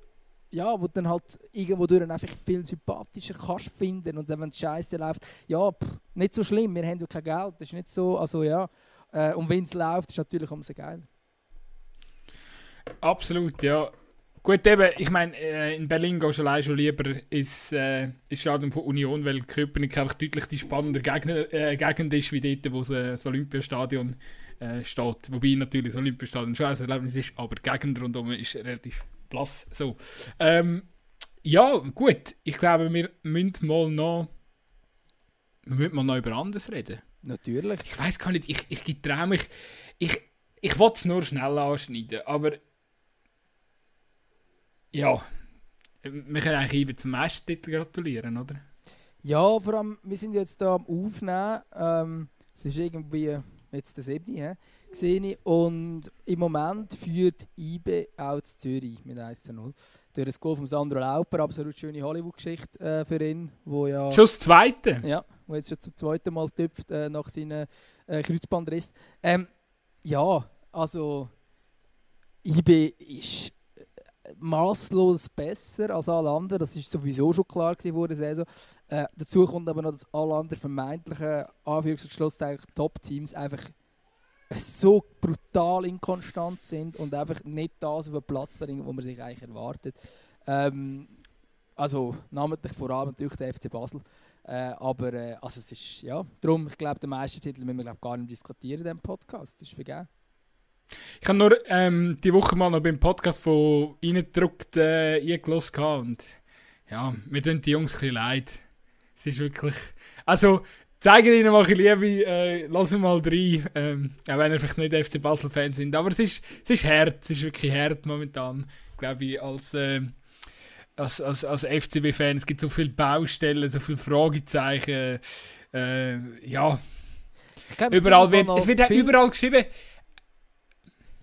ja, wo dann halt irgendwo durch einfach viel sympathischer kannst finden und wenn es scheiße läuft, ja, pff, nicht so schlimm, wir haben ja kein Geld, das ist nicht so, also ja, äh, und wenn es läuft, ist natürlich umso geil. Absolut, ja. Gut, eben, ich meine, äh, in Berlin gehst du allein schon lieber ins, äh, ins Stadion von Union, weil Köpenick einfach deutlich die spannende äh, Gegend ist, wie dort, wo das Olympiastadion äh, steht. Wobei natürlich das Olympiastadion schon ein Erlebnis ist, aber die Gegend rundherum ist relativ blass. So. Ähm, ja, gut, ich glaube, wir müssen mal noch, wir müssen mal noch über anderes reden. Natürlich. Ich weiß gar nicht, ich, ich traue mich. Ich, ich will es nur schnell anschneiden, aber. Ja. wir können eigentlich IBE zum Meistertitel gratulieren, oder? Ja, vor allem, wir sind jetzt hier am Aufnehmen. Ähm, es ist irgendwie jetzt der 7. He, gesehen ich. Und im Moment führt IBE auch zu Zürich mit 1 zu 0. Durch das Goal von Sandro Lauper, absolut schöne Hollywood-Geschichte äh, für ihn. Wo ja, schon das Zweite? Ja, wo jetzt schon zum zweiten Mal tüpft äh, nach seinem äh, Kreuzbandriss. Ähm, ja, also IBE ist maßlos besser als alle anderen. Das ist sowieso schon klar der Saison. Äh, dazu kommt aber noch, dass alle anderen vermeintlichen Anführungs- Top-Teams einfach so brutal inkonstant sind und einfach nicht das auf den Platz bringen, wo man sich eigentlich erwartet. Ähm, also namentlich vor allem natürlich der FC Basel. Äh, aber äh, also es ist, ja, darum, ich glaube, den Meistertitel müssen wir glaub, gar nicht diskutieren in diesem Podcast. Das ist vergeben. Ich habe nur ähm, die Woche mal noch beim Podcast von Reingedruckt äh, eingelassen und ja, mir tun die Jungs ein bisschen leid. Es ist wirklich... Also, zeigen ihnen mal ein Liebe, äh, lassen mal rein, ähm, auch wenn ihr vielleicht nicht FC Basel-Fan sind. Aber es ist, es ist hart, es ist wirklich hart momentan, glaube ich, als... Äh, als, als, als FCB-Fan, es gibt so viele Baustellen, so viele Fragezeichen. Äh, ja. Glaub, überall wird, es wird überall geschrieben,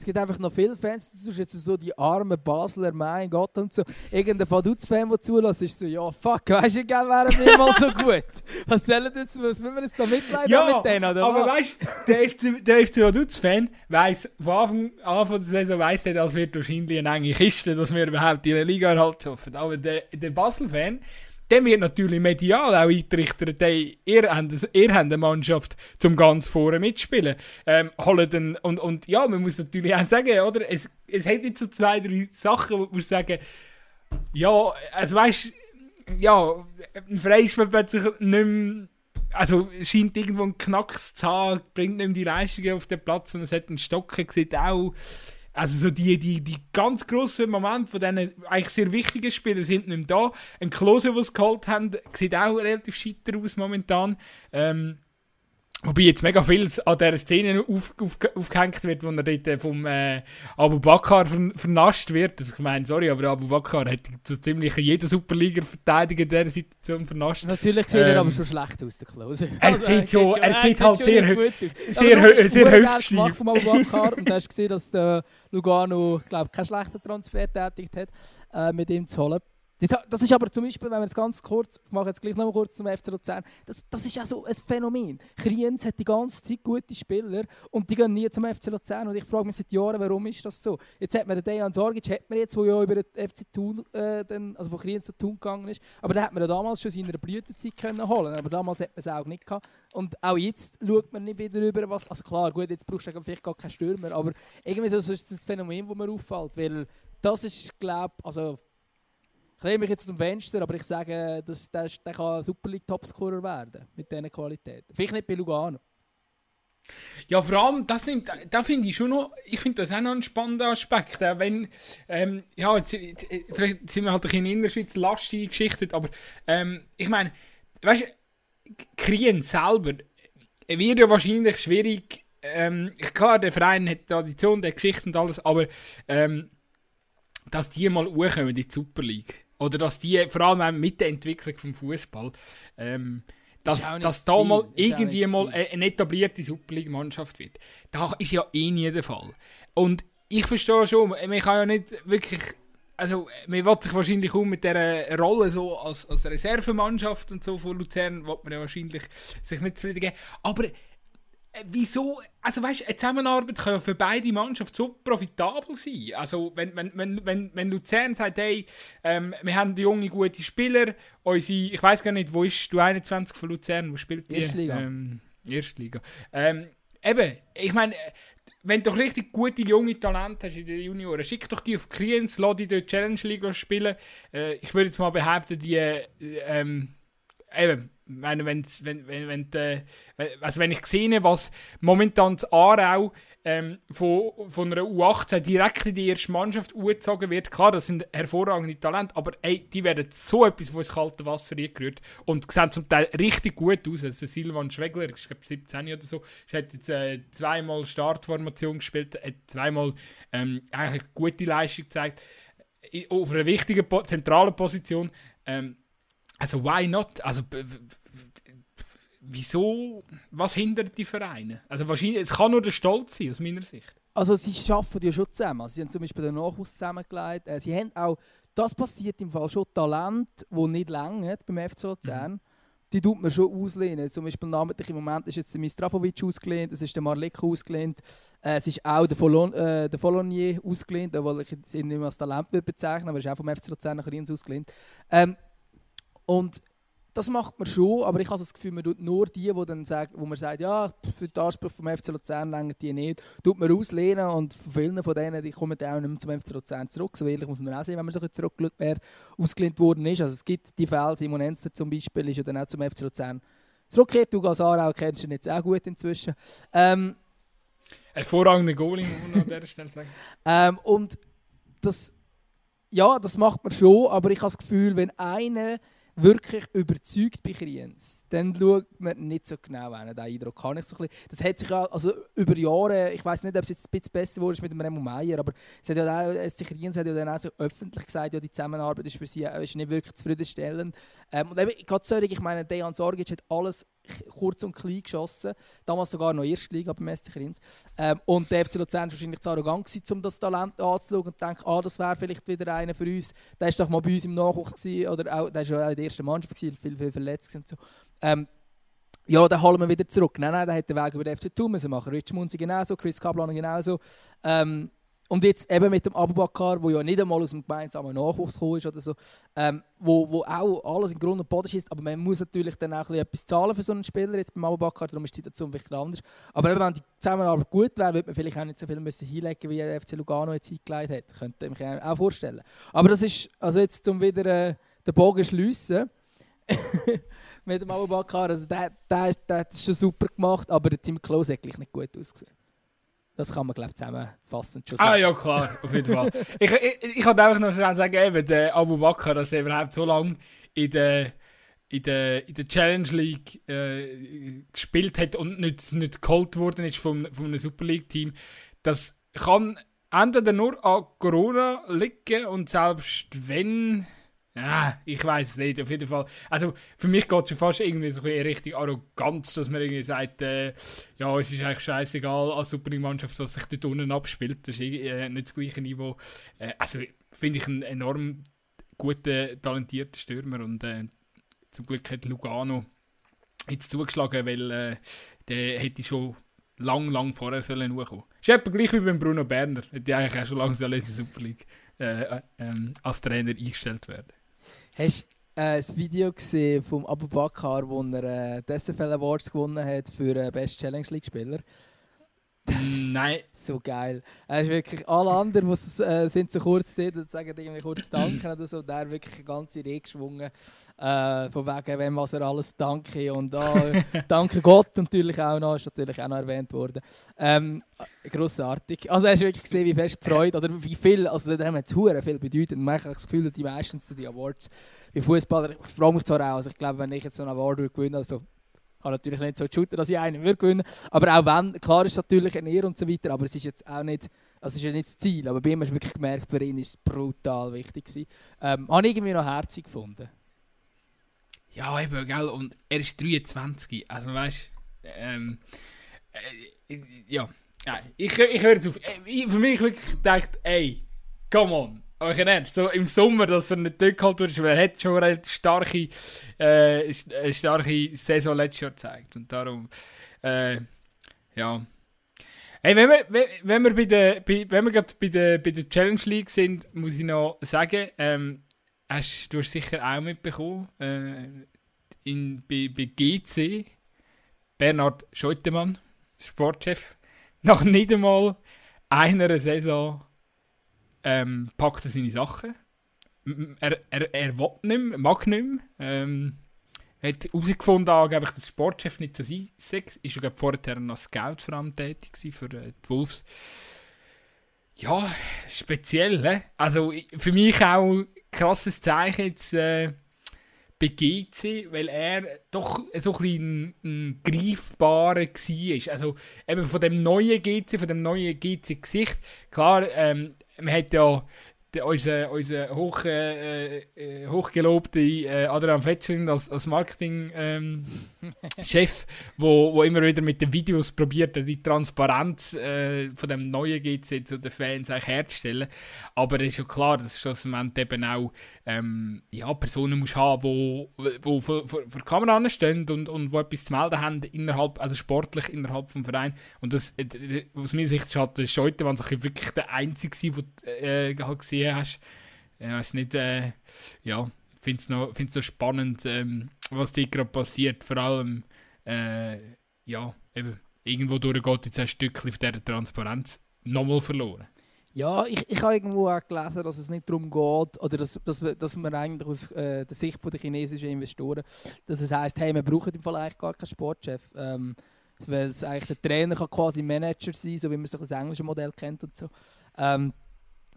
es gibt einfach noch viele Fans, das ist jetzt so die armen Basler, mein Gott und so. Irgendein Vaduz-Fan, der zulässt, ist so, ja fuck, weißt du, gerne wären wir mal so gut. Was sollen jetzt, was müssen wir jetzt da mitleiden ja, mit denen, oder aber weißt du, der FC, FC Vaduz-Fan weiss, von Anfang an der Saison weiss der, das wird wahrscheinlich eine enge Kiste, dass wir überhaupt in der Liga erhalten schaffen. Aber der, der Basel-Fan, dann wird natürlich medial auch eingerichtet, hey, ihr, habt, ihr habt eine Mannschaft zum ganz vorne mitspielen. Ähm, holen und, und ja, man muss natürlich auch sagen, oder? Es, es hat jetzt so zwei, drei Sachen, wo man sagen, ja, also weißt ja, ein Freispiel plötzlich nicht mehr, also scheint irgendwo ein Knacks zu haben, bringt nicht mehr die Leistungen auf den Platz und es hat einen Stocken, sieht auch also so die, die, die ganz grossen Momente von diesen eigentlich sehr wichtigen Spielern sind nicht mehr da. Ein Klose, den sie geholt haben, sieht auch relativ scheiter aus momentan. Ähm, Wobei jetzt mega viel an dieser Szene auf, auf, aufgehängt wird, wo er dort äh, vom äh, Abu Bakr vernascht wird. Also ich meine, sorry, aber Abu Bakr hat so ziemlich jeden Superliga-Verteidiger in dieser Situation vernascht. Natürlich sieht ähm, er aber schon schlecht aus, der Klose. Er also, sieht, schon, er sieht halt sehr, sehr, sehr, hüftstief. vom Abu Bakr und du hast gesehen, dass der Lugano, glaube keinen schlechten Transfer tätigt hat, äh, mit ihm zu holen. Das ist aber zum Beispiel, wenn wir jetzt ganz kurz, ich mache jetzt gleich noch mal kurz zum FC Luzern, das, das ist ja so ein Phänomen. Kriens hat die ganze Zeit gute Spieler und die gehen nie zum FC Luzern und ich frage mich seit Jahren, warum ist das so? Jetzt hat man den Dejan Sorgic, hat man jetzt, der ja über den FC Thun, äh, den, also von Kriens zu Thun gegangen ist, aber den hat man ja damals schon in seiner Blütezeit können holen aber damals hat man es auch nicht gehabt. Und auch jetzt schaut man nicht wieder über was, also klar, gut, jetzt brauchst du vielleicht gar keinen Stürmer, aber irgendwie so, ist das Phänomen, das mir auffällt, weil das ist, glaube also ich lehne mich jetzt zum Fenster, aber ich sage, dass der, der kann Super League Topscorer werden mit diesen Qualitäten. Vielleicht nicht bei Lugano. Ja, vor allem, das nimmt, da finde ich schon noch, ich finde das auch noch ein spannender Aspekt. Auch wenn, ähm, ja, jetzt, vielleicht sind wir halt in Innerschweiz lastig geschichtet, aber ähm, ich meine, weißt du, Krien selber wird ja wahrscheinlich schwierig. Ähm, klar, der Verein hat Tradition, der Geschichte und alles, aber ähm, dass die mal hochkommen in die Super League oder dass die, vor allem mit der Entwicklung vom Fußball, ähm, dass, dass da mal irgendwie mal eine etablierte Superliga-Mannschaft wird. Das ist ja eh nie der Fall. Und ich verstehe schon, man kann ja nicht wirklich. Also, man will sich wahrscheinlich auch mit dieser Rolle so als, als Reservemannschaft und so von Luzern, wird man ja wahrscheinlich sich nicht zufrieden geben. Aber wieso, also weißt, eine Zusammenarbeit kann ja für beide Mannschaften so profitabel sein. Also wenn, wenn, wenn, wenn, wenn Luzern sagt, hey, ähm, wir haben junge, gute Spieler, unsere, ich weiß gar nicht, wo ist du 21 von Luzern, wo spielt die? Erstliga. Ähm, Erstliga. Ähm, eben, ich meine, wenn du doch richtig gute junge Talente hast in den Junioren, schick doch die auf Kriens, lass die dort Challenge League spielen. Äh, ich würde jetzt mal behaupten, die, äh, ähm, eben, wenn, wenn's, wenn, wenn, wenn, äh, also wenn ich sehe, was momentan das Aarau ähm, von, von einer U18 direkt in die erste Mannschaft gezogen wird, klar, das sind hervorragende Talente, aber ey, die werden so etwas von ins kalte Wasser reingerührt und sehen zum Teil richtig gut aus. Also Silvan Schwegler, ich glaube 17 oder so, hat jetzt äh, zweimal Startformation gespielt, hat zweimal ähm, eigentlich gute Leistung gezeigt. auf einer wichtigen, zentralen Position. Ähm, also, why not? Also, wieso? Was hindert die Vereine? Also, wahrscheinlich, es kann nur der Stolz sein, aus meiner Sicht. Also, sie arbeiten ja schon zusammen. Also, sie haben zum Beispiel den Nachwuchs zusammengelegt. Äh, sie haben auch, das passiert im Fall schon Talent, das nicht länger beim FC Luzern. Mhm die tut man schon auslehnen. Zum Beispiel namentlich im Moment ist jetzt der Mistrafovic ausgelehnt, es ist der Marlek ausgelehnt, äh, es ist auch der, Folon, äh, der Folonier ausgelehnt, weil ich ihn nicht mehr als Talent bezeichnen aber er ist auch vom FC Luzern nach Riens ausgelehnt. Ähm, und das macht man schon, aber ich habe das Gefühl, man tut nur die, wo, dann sagt, wo man sagt, ja, für den Anspruch vom FC Luzern länger die nicht, tut man auslehnen und viele von denen die kommen dann auch nicht mehr zum FC Luzern zurück. So ehrlich muss man auch sehen, wenn man so zurückgelegt wäre, ausgelehnt worden ist. Also es gibt die Fälle, Simon Enster zum Beispiel ist ja dann auch zum FC Luzern zurückgekehrt. Du Gasarau kennst ihn jetzt auch gut inzwischen. Ähm, Hervorragende Goalie, muss man an dieser Stelle sagen. ähm, und das, ja, das macht man schon, aber ich habe das Gefühl, wenn einer wirklich überzeugt bei Kriens, dann schaut man nicht so genau an. Den Eindruck kann ich so ein bisschen. Das hat sich ja also über Jahre, ich weiß nicht, ob es jetzt ein bisschen besser wurde mit dem Remo Meier, aber es hat ja auch, Kriens hat ja dann auch so öffentlich gesagt, ja, die Zusammenarbeit ist für sie ist nicht wirklich zufriedenstellend. Ähm, und eben, gerade solche, ich meine, Dejan Sorgic hat alles kurz und klein geschossen. Damals sogar noch Erstliga beim SC Kriens. Ähm, und der FC Luzern war wahrscheinlich zu arrogant, gewesen, um das Talent anzuschauen und zu denken, ah, das wäre vielleicht wieder einer für uns. Der war doch mal bei uns im Nachwuchs gewesen, oder auch, der war auch in der ersten Mannschaft, gewesen, viel, viel verletzt und so. Ähm, ja, dann holen wir wieder zurück. Nein, nein, der hätte den Weg über den FC Thun machen. Rich Munzi genauso, Chris Kaplan genauso. Ähm, und jetzt eben mit dem Abubakar, der ja nicht einmal aus dem gemeinsamen Nachwuchs gekommen ist oder so, ähm, wo, wo auch alles im Grund und Boden ist, aber man muss natürlich dann auch etwas zahlen für so einen Spieler, jetzt beim Abubakar, darum ist die Situation wirklich anders. Aber eben, wenn die Zusammenarbeit gut wäre, würde man vielleicht auch nicht so viel müssen hinlegen wie der FC Lugano jetzt eingelegt hat. Könnte ich mir auch vorstellen. Aber das ist, also jetzt um wieder äh, den Bogen schliessen, mit dem Abubakar, also der, der, der hat es schon super gemacht, aber der Team Close hat gleich nicht gut ausgesehen. Das kann man, glaube ich, zusammenfassend schon ah, sagen. Ah ja, klar, auf jeden Fall. ich, ich, ich kann einfach noch schnell sagen, eben, der Abu Bakr, dass er überhaupt so lange in der, in der, in der Challenge League äh, gespielt hat und nicht, nicht geholt worden ist von, von einem Super League-Team, das kann entweder nur an Corona liegen und selbst wenn ja, ich weiß es nicht, auf jeden Fall. Also für mich geht es schon fast irgendwie so in Richtung Arroganz, dass man irgendwie sagt, äh, ja, es ist eigentlich scheißegal als Supermannschaft, was sich dort unten abspielt. Das ist äh, nicht das gleiche Niveau. Äh, also finde ich einen enorm guten, talentierten Stürmer und äh, zum Glück hat Lugano jetzt zugeschlagen, weil äh, der hätte schon lang, lang vorher sollen hochkommen. Ist etwa gleich wie beim Bruno Berner. Hätte eigentlich auch schon lange in der Super League äh, ähm, als Trainer eingestellt werden. Hast du äh, ein Video gesehen vom Abu Bakar, wo er äh, die SFL Awards gewonnen hat für äh, Best Challenge League Spieler? Nein. So geil. Er ist wirklich, alle anderen was, äh, sind so kurz dort und sagen irgendwie kurz Danke oder so. Der wirklich eine ganze Rede geschwungen. Äh, von wegen, wem was er alles danke. Und äh, danke Gott natürlich auch noch, ist natürlich auch noch erwähnt worden. Ähm, grossartig. Also hast du wirklich gesehen, wie fest gefreut oder wie viel, also da haben wir jetzt viel bedeutet. Man hat das Gefühl, dass die meistens die Awards wie Fußballer, ich freue mich zwar auch, also ich glaube, wenn ich jetzt so einen Award gewinne, also kann natürlich nicht so shooten, dass ich einen würde gewinnen. Aber auch wenn, klar ist natürlich ein Ehr und so weiter, aber es ist jetzt auch nicht, also es ist ja nicht das Ziel. Aber bei ihm hast du wirklich gemerkt, für ihn ist es brutal wichtig gewesen. Ähm, habe ich irgendwie noch herzig gefunden. Ja, eben, gell, und er ist 23, also weißt du, ähm, äh, ja, ich, ich höre jetzt auf. Äh, für mich wirklich gedacht, ey, come on, aber ich ernst, so im Sommer, dass er nicht durchgeholt wurde, weil er hat schon eine starke, äh, eine starke Saison letztes Jahr gezeigt. Und darum, äh, ja. Hey, wenn wir, wenn wir, bei der, bei, wenn wir gerade bei der, bei der Challenge League sind, muss ich noch sagen, ähm, hast, du hast sicher auch mitbekommen, äh, in, bei, bei GC, Bernhard Scheutemann, Sportchef, nach nicht einmal einer Saison ähm, packt er seine Sachen. Er, er, er will nicht mehr, mag nicht mehr. Ähm, hat herausgefunden, angeblich, dass Sportchef nicht so sein ist. Ist ja vorher noch Scout vor allem tätig für äh, die Wolves. Ja, speziell, ne? Also für mich auch ein krasses Zeichen jetzt äh, bei GC, weil er doch so ein bisschen ein greifbarer war. Also eben von dem neuen GC, von dem neuen GC-Gesicht. Klar, ähm, man hat ja der, unser, unser hoch, äh, äh, hochgelobte äh, Adrian Fetschling als, als Marketing-Chef, ähm, wo, wo immer wieder mit den Videos probiert, die Transparenz äh, von dem neuen GC zu den Fans eigentlich herzustellen. Aber es ist ja klar, dass schlussendlich eben auch ähm, ja, Personen muss haben, wo, wo vor, vor, vor Kamera stehen und, und wo etwas zu melden haben, innerhalb, also sportlich innerhalb des Vereins. Und das, äh, aus meiner Sicht ist halt Scheute wirklich der Einzige, der äh, halt gesehen gesehen hast. Ich weiß nicht, äh, ja, finde es noch, noch spannend, ähm, was dir gerade passiert. Vor allem, äh, ja, eben, irgendwo durch geht jetzt ein Stückchen von dieser Transparenz nochmal verloren. Ja, ich, ich habe irgendwo auch gelesen, dass es nicht darum geht, oder dass, dass, dass man eigentlich aus äh, der Sicht der chinesischen Investoren, dass es heisst, hey, wir brauchen im Fall eigentlich gar keinen Sportchef. Ähm, weil es eigentlich der Trainer kann quasi Manager sein, so wie man sich das englische Modell kennt und so. Ähm,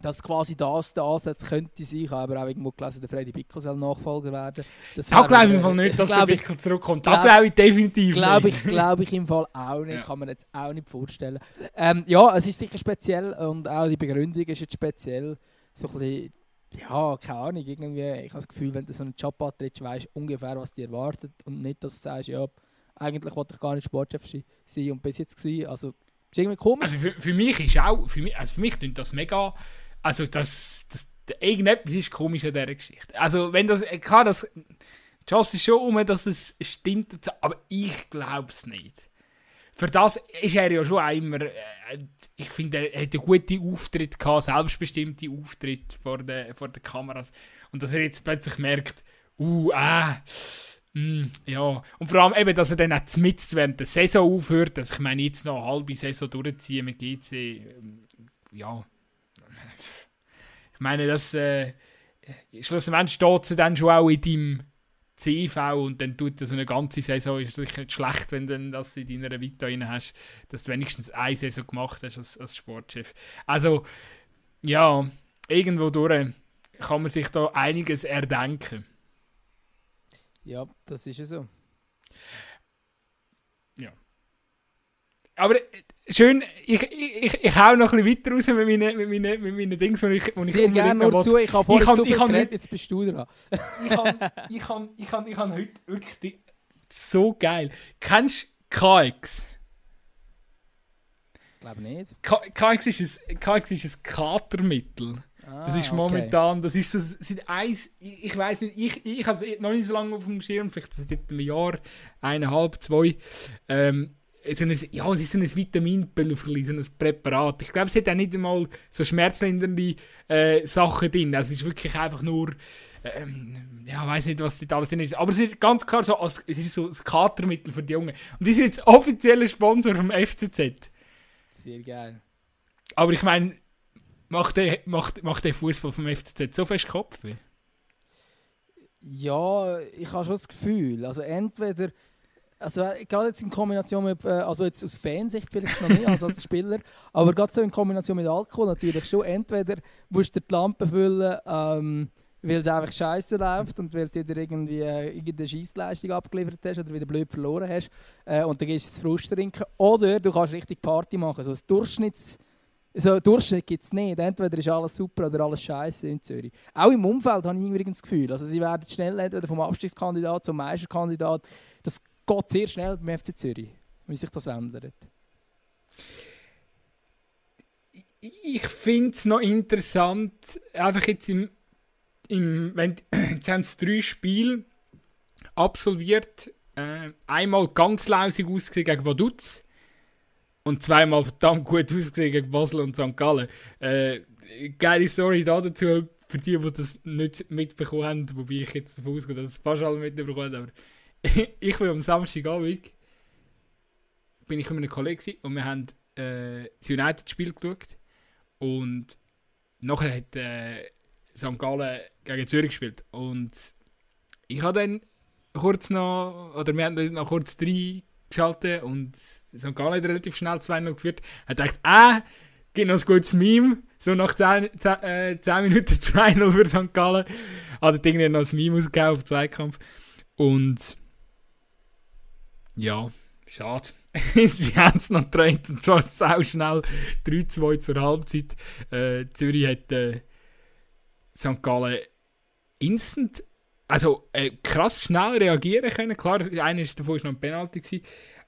dass quasi das der Ansatz könnte sein. Ich habe aber auch irgendwo gelesen, der Freddy Bickel soll Nachfolger werden. Das da glaube ich im Fall nicht, dass der Bickel zurückkommt. Da glaube ich definitiv glaub nicht. Glaube ich im Fall auch nicht. Ja. Kann man jetzt auch nicht vorstellen. Ähm, ja, es ist sicher speziell und auch die Begründung ist jetzt speziell. So ein bisschen, ja, keine Ahnung, irgendwie, ich habe das Gefühl, wenn du so einen Job antrittst, weißt du ungefähr, was dir erwartet und nicht, dass du sagst, ja, eigentlich wollte ich gar nicht Sportchef sein und bis jetzt gewesen. Also, ist irgendwie komisch. Also für, für mich ist auch, für mich, also für mich klingt das mega also, das, das, irgendetwas ist komisch an dieser Geschichte. Also, wenn das, klar, das, Joss ist schon um, dass es stimmt, aber ich glaube es nicht. Für das ist er ja schon immer, äh, ich finde, er hat einen guten Auftritt gehabt, selbstbestimmte Auftritt vor den, vor den Kameras. Und dass er jetzt plötzlich merkt, uh, ah, Mm, ja, und vor allem eben, dass er dann auch mit während der Saison aufhört, dass ich meine, jetzt noch eine halbe Saison durchziehen mit GC, ähm, ja, meine, das äh, schlussendlich steht sie dann schon auch in deinem CV und dann tut das eine ganze Saison, ist sicher nicht schlecht, wenn du das in deiner Vita rein hast, dass du wenigstens eine Saison gemacht hast als, als Sportchef. Also, ja, irgendwo durch kann man sich da einiges erdenken. Ja, das ist ja so. Ja. Aber schön, ich, ich, ich hau noch ein bisschen weiter raus mit meinen, mit meinen, mit meinen Dings, die ich, wo ich Sehr gerne nur zu, ich habe vorhin so viel geredet, jetzt bist du dran. ich habe ich ich ich heute wirklich die, so geil. Kennst du KX? Ich glaube nicht. K KX ist ein, KX ist ein Katermittel. Ah, das ist momentan, okay. das ist so, seit eins, ich, ich weiß nicht, ich, ich habe es noch nicht so lange auf dem Schirm, vielleicht seit einem Jahr, eineinhalb, zwei. Ähm, so ein, ja, es ist so ein Vitaminpülverli, so ein Präparat. Ich glaube, es hat auch nicht einmal so schmerzlindernde äh, Sachen drin. Also es ist wirklich einfach nur, ähm, ja, ich weiß nicht, was das alles drin ist. Aber es ist ganz klar so, es ist so ein Katermittel für die Jungen. Und die sind jetzt offizieller Sponsor vom FCZ. Sehr geil. Aber ich meine, macht der, macht, macht der Fußball vom FCZ so fest Kopf? Ja, ich habe schon das Gefühl. Also entweder also äh, gerade jetzt in Kombination mit, äh, also jetzt aus Fansicht vielleicht noch nicht als, als Spieler, aber gerade so in Kombination mit Alkohol natürlich schon. Entweder musst du die Lampe füllen, ähm, weil es einfach scheiße läuft und weil du dir irgendwie äh, irgendeine Scheißleistung abgeliefert hast oder wieder blöd verloren hast äh, und dann gehst du ins Frust trinken. Oder du kannst richtig Party machen. Also das Durchschnitts so Durchschnitt gibt es nicht. Entweder ist alles super oder alles scheiße in Zürich. Auch im Umfeld habe ich übrigens das Gefühl. Also sie werden schnell entweder vom Abstiegskandidat zum Meisterkandidat. Das geht sehr schnell beim FC Zürich, wie sich das ändert. Ich finde es noch interessant, einfach jetzt im, im wenn, jetzt haben sie drei Spiele absolviert, äh, einmal ganz lausig ausgesehen gegen Vaduz und zweimal verdammt gut ausgesehen gegen Basel und St. Gallen. Äh, geile Story da dazu, für die, die das nicht mitbekommen haben, wobei ich jetzt davon ausgehe, dass es fast alle mitbekommen haben, aber ich bin am Samstagabend bin ich mit einem Kollegen und wir haben äh, das United-Spiel geschaut und nachher hat äh, St. Gallen gegen Zürich gespielt und ich habe dann kurz noch, oder wir haben dann noch kurz drei geschaltet und St. Gallen hat relativ schnell 2-0 geführt. Hat gedacht, ah, gibt noch ein gutes Meme. So nach 10, 10, äh, 10 Minuten 2-0 für St. Gallen. Hat irgendwie noch ein Meme ausgegeben auf Zweikampf. Und ja, schade. Sie haben es noch gedreht und zwar sau schnell 3-2 zur Halbzeit. Äh, Zürich hat äh, St. Gallen instant, also äh, krass schnell reagieren können. Klar, einer davon war noch ein Penalty, gewesen,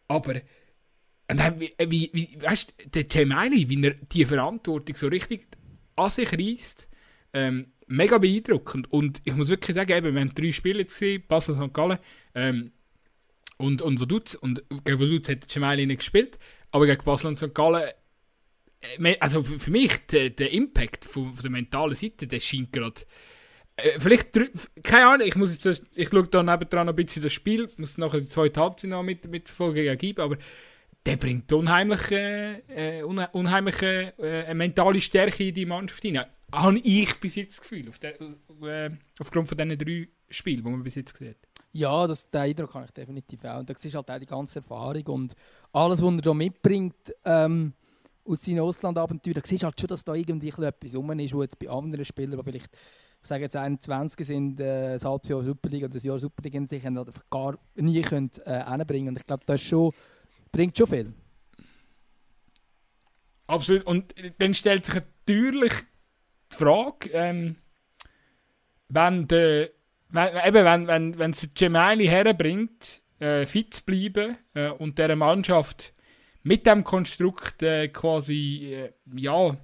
aber und dann, wie, wie, wie, weißt du, der Cemeli, wie er die Verantwortung so richtig an sich reißt, ähm, mega beeindruckend. Und ich muss wirklich sagen, eben, wir haben drei Spiele gesehen, Basel St. Gallen, ähm, und, und Vaduz, und gegen Vaduz hat Cemeli nicht gespielt, aber gegen Basel und St. Gallen, äh, also für, mich, der, der Impact von, von der mentalen Seite, der scheint gerade äh, vielleicht, keine Ahnung, ich muss jetzt, ich schaue da nebendran noch ein bisschen das Spiel, muss nachher die zweite Halbzeit noch mit, mit Folge gegen aber der bringt unheimliche, äh, unheimliche äh, mentale Stärke in die Mannschaft hinein. Habe ich bis jetzt das Gefühl, auf der, äh, aufgrund von diesen drei Spielen, die man bis jetzt gesehen hat. Ja, das, den Eindruck habe ich definitiv auch. Und da siehst halt auch die ganze Erfahrung und alles, was er da mitbringt ähm, aus seinen Auslandabenteuern, da siehst halt schon, dass da irgendwie etwas rum ist, wo jetzt bei anderen Spielern, die vielleicht ich sage jetzt 21 sind, äh, ein halbes Jahr Superliga oder ein Jahr Superliga in sich haben, gar nie können, äh, Und ich glaube, das schon, bringt schon viel. Absolut. Und dann stellt sich natürlich die Frage, ähm, wenn der wenn, eben, wenn, wenn, wenn es Gemelli herbringt, äh, fit zu bleiben äh, und dieser Mannschaft mit dem Konstrukt äh, quasi äh, ja,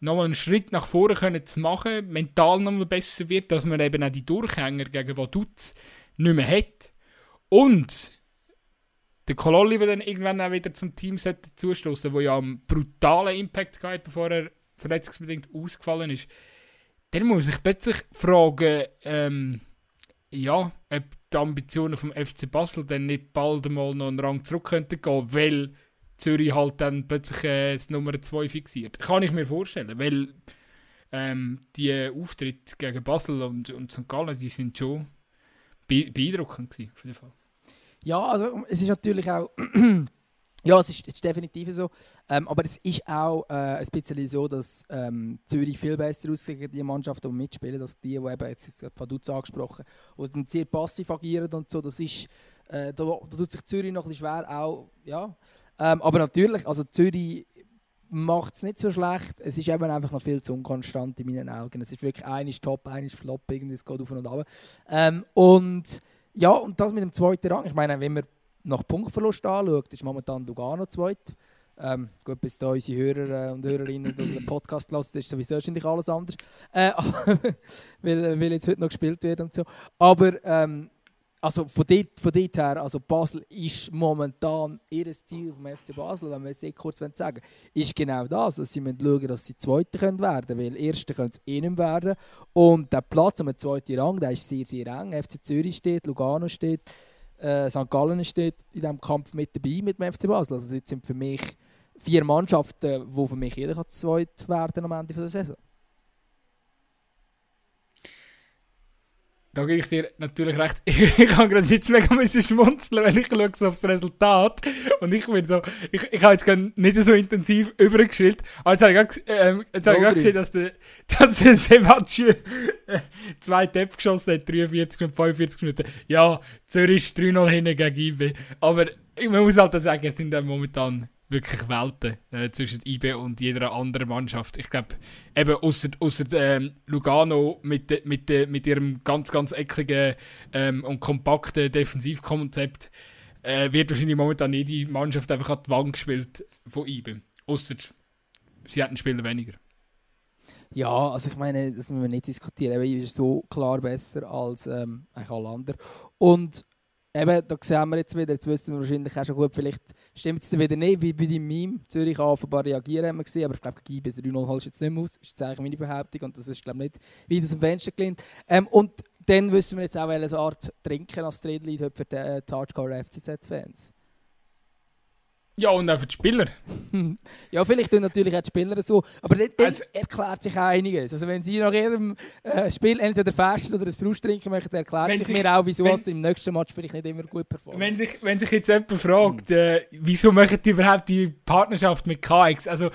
nochmal einen Schritt nach vorne können zu machen, mental nochmal besser wird, dass man eben auch die Durchhänger gegen Vaduz nicht mehr hat. Und der Kololli, der dann irgendwann auch wieder zum Team zustoßen der ja einen brutalen Impact hatte, bevor er verletzungsbedingt ausgefallen ist, dann muss ich plötzlich fragen, ähm, ja, ob die Ambitionen vom FC Basel dann nicht bald einmal noch einen Rang zurück könnten gehen, weil Zürich halt dann plötzlich äh, das Nummer 2 fixiert. Kann ich mir vorstellen, weil ähm, die Auftritte gegen Basel und, und St. Gallen, die sind schon be beeindruckend gewesen, auf jeden Fall. Ja, also es ist natürlich auch Ja, es ist, es ist definitiv so. Ähm, aber es ist auch äh, ein bisschen so, dass ähm, Zürich viel besser aussieht gegen die Mannschaften, die mitspielen, als die, die eben, jetzt von Dutz angesprochen, die dann sehr passiv agieren und so. Das ist, äh, da, da tut sich Zürich noch ein bisschen schwer auch, ja. Ähm, aber natürlich, also Zürich macht es nicht so schlecht. Es ist eben einfach noch viel zu unkonstant in meinen Augen. Es ist wirklich ein ist top, ein ist flop, irgendwie es geht auf und ab. Ähm, und ja, und das mit dem zweiten Rang, ich meine, wenn wir nach Punktverlust anschaut, ist momentan Lugano zweit. Ähm, gut, bis da unsere Hörer äh, und Hörerinnen den Podcast lassen, ist sowieso wahrscheinlich alles anders. Äh, weil, weil jetzt heute noch gespielt wird und so. Aber ähm, also von dort, von dort her, also Basel ist momentan ihr Ziel vom FC Basel, wenn wir jetzt kurz sagen ist genau das, dass sie müssen schauen dass sie Zweite können, weil Erste können es eh nicht werden. Und der Platz am zweiten Rang, der ist sehr, sehr eng. FC Zürich steht, Lugano steht, äh, St. Gallen steht in diesem Kampf mit dabei mit dem FC Basel. Also jetzt sind für mich vier Mannschaften, die für mich jeder zweit werden am Ende der Saison. Da gebe ich dir natürlich recht. Ich kann gerade jetzt mega müssen schmunzeln, wenn ich schaue so aufs Resultat. Und ich bin so, ich, ich habe jetzt nicht so intensiv übergeschrieben. Aber jetzt habe ich gerade, ähm, jetzt habe ich gerade gesehen, dass der, dass der Sebastian äh, zwei Töpfe geschossen hat, 43 und 45 Minuten. Ja, Zürich ist 3-0 hinten gegen IB. Aber ich muss halt sagen, es sind dann momentan wirklich Welten äh, zwischen IB und jeder anderen Mannschaft. Ich glaube, eben außer, ähm, Lugano mit, mit, mit ihrem ganz, ganz ekligen ähm, und kompakten Defensivkonzept äh, wird wahrscheinlich momentan jede Mannschaft einfach an die Wand gespielt von IB. Außer sie hätten Spieler weniger. Ja, also ich meine, das müssen wir nicht diskutieren. IB ist so klar besser als ähm, alle anderen. Und eben, da sehen wir jetzt wieder, jetzt wissen wir wahrscheinlich auch schon gut, vielleicht stimmt es dann wieder nicht, wie bei deinem Meme. Zürich offenbar reagieren haben wir gesehen, aber ich glaube, gegen IB 3-0 holst du jetzt nicht mehr aus. Das ist eigentlich meine Behauptung und das ist, glaube ich, nicht wie das am Fenster gelingt. Ähm, und dann wissen wir jetzt auch, welche Art Trinken als Tradelead für die, äh, die Hardcore-FCZ-Fans. Ja, und auch für die Spieler. ja, vielleicht tun natürlich auch die Spieler so. Aber dann, also, erklärt sich einiges. Also wenn sie nach jedem äh, Spiel entweder festen oder ein Frust trinken möchten, erklärt sich, sich, mir auch, wieso wenn, es im nächsten Match vielleicht nicht immer gut performt. Wenn sich, wenn sich jetzt jemand fragt, äh, wieso machen die überhaupt die Partnerschaft mit KX? Also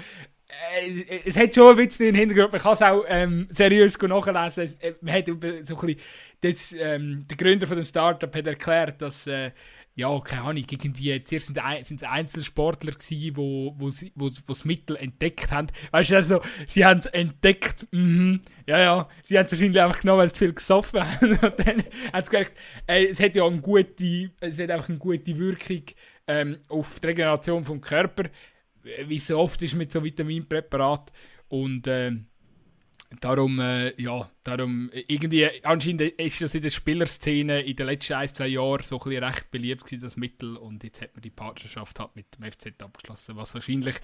äh, es hat schon ein bisschen einen Hintergrund. Man kann es auch ähm, seriös nachlesen. Es, äh, man hat so ein bisschen das, ähm, der Gründer von dem Startup hat erklärt, dass äh, ja, keine Ahnung, irgendwie, zuerst sind, es Einzelsportler gewesen, wo, wo, wo, wo das Mittel entdeckt haben. Weißt du, also, sie haben es entdeckt, mhm, ja, ja, sie haben es wahrscheinlich einfach genommen, weil sie viel gesoffen haben. Und dann haben sie gemerkt, ey, es hat ja eine gute, es hat einfach eine gute Wirkung ähm, auf die Regeneration vom Körper, wie so oft ist mit so Vitaminpräparaten. Und, ähm, Darum, äh, ja, darum, irgendwie, anscheinend ist das in der Spielerszene in den letzten ein, zwei Jahren so ein bisschen recht beliebt gewesen, das Mittel, und jetzt hat man die Partnerschaft halt mit dem FZ abgeschlossen, was wahrscheinlich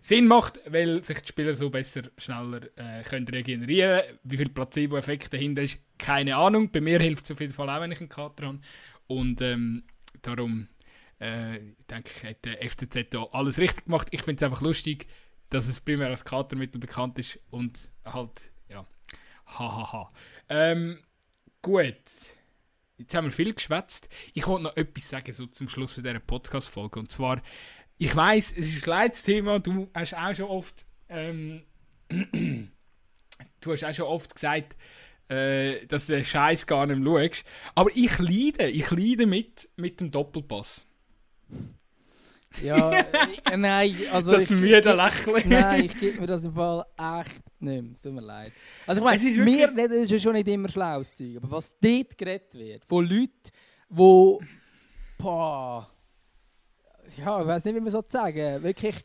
Sinn macht, weil sich die Spieler so besser, schneller äh, können regenerieren Wie viel Placebo-Effekt dahinter ist, keine Ahnung. Bei mir hilft es auf jeden Fall auch, wenn ich einen Kater habe. Und ähm, darum äh, denke ich, hat der FCZ da alles richtig gemacht. Ich finde es einfach lustig, dass es primär als Katermittel bekannt ist und halt Hahaha. Ha, ha. ähm, gut. Jetzt haben wir viel geschwätzt. Ich wollte noch etwas sagen so zum Schluss dieser Podcast-Folge. Und zwar, ich weiß, es ist ein Leitsthema. Du hast auch schon oft, ähm, du hast auch schon oft gesagt, äh, dass du den Scheiß gar nicht schaust. Aber ich leide, ich leide mit, mit dem Doppelpass. Ja, äh, nein, also. Das müde Lächeln. Nein, ich gebe mir das im Fall echt nicht mehr. Es tut mir leid. Also, ich meine, wir reden ja schon nicht immer schlaues Zeug, aber was dort geredet wird, von Leuten, die. Boah. Ja, ich weiß nicht, wie man so sagen. Wirklich.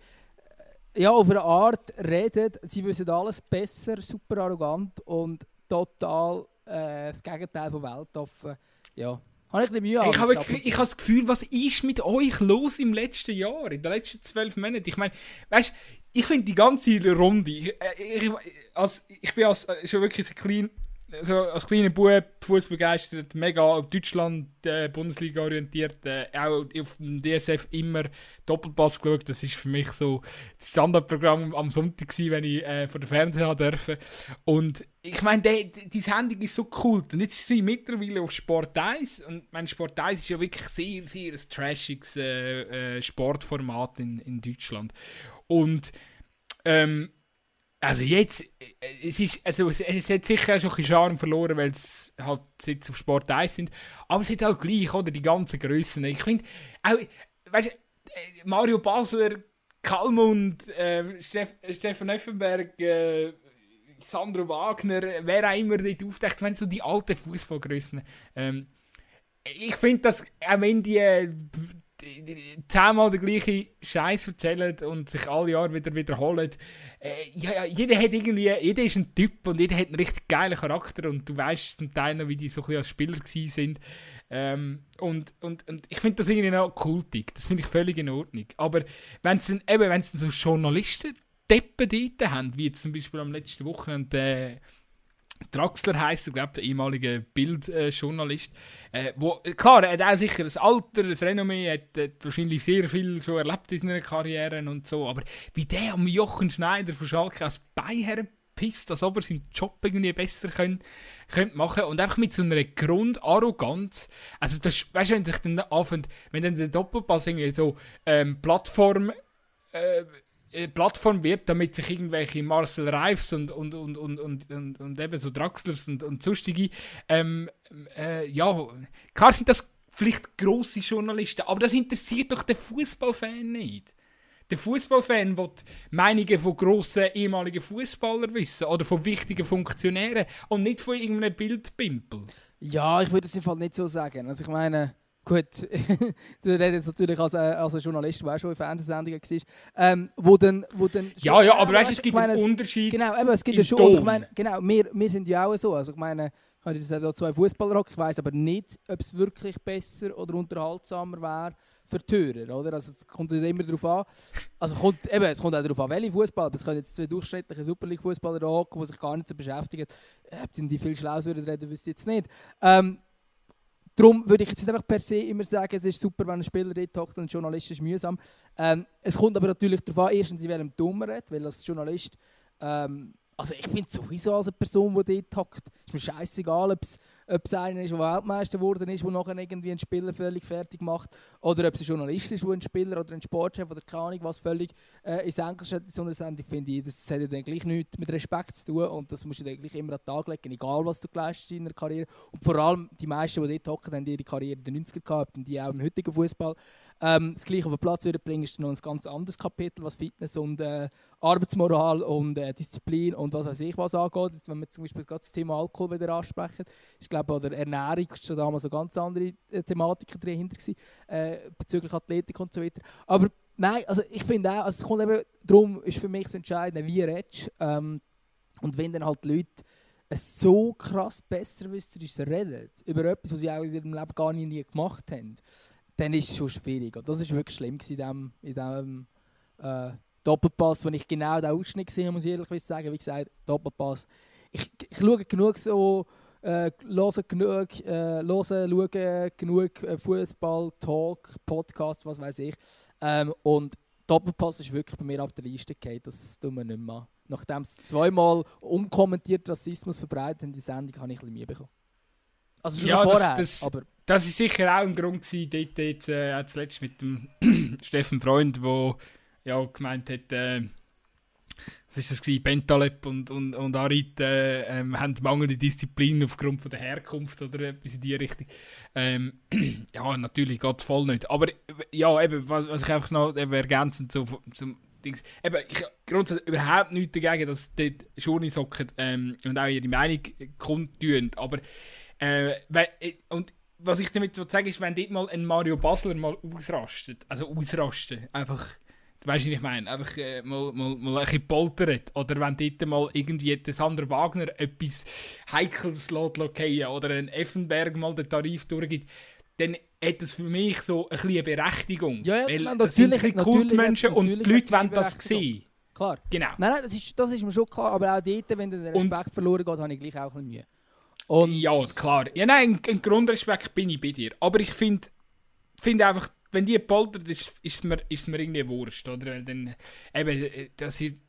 Ja, auf eine Art reden, sie wissen alles besser, super arrogant und total äh, das Gegenteil von weltoffen. Ja, habe ich ein Mühe Ich habe ich habe das Gefühl, was ist mit euch los im letzten Jahr, in den letzten zwölf Monaten? Ich meine, weißt ich finde die ganze Runde, ich, äh, ich, als, ich bin als, äh, schon wirklich ein klein, so als kleiner Bub Fußball mega auf Deutschland, äh, Bundesliga orientiert, äh, auch auf dem DSF immer Doppelpass geschaut. Das ist für mich so das Standardprogramm am Sonntag gewesen, wenn ich äh, vor der Fernseher durfte. Und ich meine, dein Handy ist so cool. Und jetzt sind wir mittlerweile auf Sport 1. Und mein Sport 1 ist ja wirklich sehr, sehr ein trashiges äh, äh, Sportformat in, in Deutschland. Und ähm, also jetzt, äh, es, ist, also es, hat sicher schon ein Charme verloren, weil es halt jetzt auf Sport 1 sind. Aber es hat halt gleich, oder, die ganzen Grössen. Ich finde, auch, weißt du, äh, Mario Basler, Kalmund, äh, Steff, Stefan Effenberg, äh, Sandro Wagner, wer auch immer dort auftaucht, wenn so die alten Fußballgrössen. Ähm, ich finde, dass auch wenn die äh, zehnmal den gleichen Scheiß erzählen und sich alle Jahre wieder wiederholen. Äh, ja, ja, jeder hat irgendwie, jeder ist ein Typ und jeder hat einen richtig geilen Charakter und du weißt zum Teil noch, wie die so ein als Spieler sind. Ähm, und, und, und ich finde das irgendwie noch kultig. Das finde ich völlig in Ordnung. Aber wenn es dann, eben, wenn es so Journalisten Deppen dort haben, wie zum Beispiel am letzten Wochenende äh, Draxler heisst er, glaube der ehemalige Bildjournalist. Äh, klar, er hat auch sicher das Alter, das Renommee, hat, hat wahrscheinlich sehr viel schon erlebt in seiner Karriere und so. Aber wie der am Jochen Schneider von Schalke als Bein pisst, als ob er seinen Job irgendwie besser können, könnte machen und einfach mit so einer Grundarroganz. Also, das, weißt du, wenn sich dann anfängt, wenn dann der Doppelpass irgendwie so ähm, Plattform. Äh, Plattform wird, damit sich irgendwelche Marcel Reifs und, und, und, und, und, und, und eben so Draxlers und, und sonstige, ähm, äh, ja, klar sind das vielleicht grosse Journalisten, aber das interessiert doch den Fußballfan nicht. Der Fußballfan will Meinungen von grossen ehemaligen Fußballern wissen oder von wichtigen Funktionären und nicht von irgendeinem Bildpimpel. Ja, ich würde es im Fall nicht so sagen. Also ich meine, Gut, du redest natürlich als, äh, als ein Journalist, der auch schon in Fernsehsendungen war. Ähm, wo dann, wo dann ja, ja, aber weißt, es gibt einen Unterschied. Genau, eben, es gibt ja schon. Ich meine, genau, wir, wir sind ja auch so. Also ich meine, ich habe jetzt zwei Fußballrock, ich weiß aber nicht, ob es wirklich besser oder unterhaltsamer wäre für die Hörer, oder? Also es kommt immer darauf an. Also kommt, eben, es kommt auch darauf an, welche Fußball. Es können jetzt zwei durchschnittliche Super League-Fußballer hocken, die sich gar nicht so beschäftigen. Ob die viel schlau würden reden, wüsste ich jetzt nicht. Ähm, Darum würde ich jetzt nicht einfach per se immer sagen, es ist super, wenn ein Spieler dort hockt und ein Journalist ist mühsam. Ähm, es kommt aber natürlich darauf an, erstens, in welchem Ton man weil als Journalist ähm, also ich finde sowieso als eine Person, die dort hockt, ist mir scheißegal, ob es einer ist, der Weltmeister geworden ist, der nachher irgendwie einen Spieler völlig fertig macht, oder ob es ein Journalist ist, der einen Spieler oder ein Sportchef oder keine Ahnung was völlig äh, ins stellt in so Sendung, finde ich, das hat ja dann gleich nichts mit Respekt zu tun und das musst du dann immer an den Tag legen, egal was du geleistet in deiner Karriere. Und vor allem die meisten, die dort hocken, haben ihre Karriere in den 90er gehabt und die auch im heutigen Fußball. Ähm, das Gleiche auf den Platz wieder bringen, ist noch ein ganz anderes Kapitel, was Fitness und äh, Arbeitsmoral und äh, Disziplin und was weiß ich was angeht. Wenn wir zum Beispiel das Thema Alkohol wieder ansprechen, ich glaube, oder Ernährung schon damals eine ganz andere äh, Thematiken dahinter gewesen, äh, bezüglich Athletik und so weiter. Aber nein, also ich finde auch, also es kommt eben darum, ist für mich das Entscheidende, wie redest ähm, und wenn dann halt Leute es so krass besser wissen, reden über etwas, was sie auch in ihrem Leben gar nie gemacht haben dann ist es schon schwierig. Und das war wirklich schlimm in diesem, in diesem äh, Doppelpass, wenn ich genau den Ausschnitt gesehen habe, muss ich ehrlich sagen. Wie gesagt, Doppelpass. Ich, ich schaue genug so, äh, höre genug, äh, höre, genug äh, Fußball, Talk, Podcast, was weiß ich. Ähm, und Doppelpass ist wirklich bei mir auf der Liste gefallen. Das tun wir nicht mehr. Nachdem es zweimal unkommentiert Rassismus verbreitet in die Sendung, habe ich ein bisschen Mühe bekommen. Also schon ja, vorher, das, das, aber... Das war sicher auch ein Grund gewesen, dort, dort äh, zuletzt mit dem Steffen Freund, der ja, gemeint hat, äh, was ist das gewesen, Bentaleb und, und, und Arit äh, ähm, haben mangelnde Disziplin aufgrund von der Herkunft oder etwas in die Richtung. Ähm, ja, natürlich geht voll nicht. Aber ja, eben, was, was ich einfach noch eben ergänzend so, zum Dings, eben, ich grundsätzlich überhaupt nichts dagegen, dass dort Journeys hocken ähm, und auch ihre Meinung kundtun, aber äh, weil, äh, und was ich damit sagen ist, wenn dort mal ein Mario Basler mal ausrastet, also ausrasten, einfach, du weißt, was ich meine, einfach äh, mal, mal, mal ein bisschen poltert, oder wenn dort mal irgendwie der Sander Wagner etwas Heikles lässt oder ein Effenberg mal den Tarif durchgibt, dann hat das für mich so ein bisschen eine Berechtigung. Ja, ja, weil nein, das sind ein Kultmenschen und die Leute wollen das sehen. Klar. Genau. Nein, nein, das ist, das ist mir schon klar, aber auch dort, wenn der Respekt und, verloren geht, habe ich gleich auch ein bisschen Mühe. Und ja, klar. Ja, nein, ein, Grundrespekt bin ich bei dir. Aber ich finde find einfach, wenn die poltert, ist, ist, mir, ist mir irgendwie Wurst. Oder? Weil dann, eben, das, ist,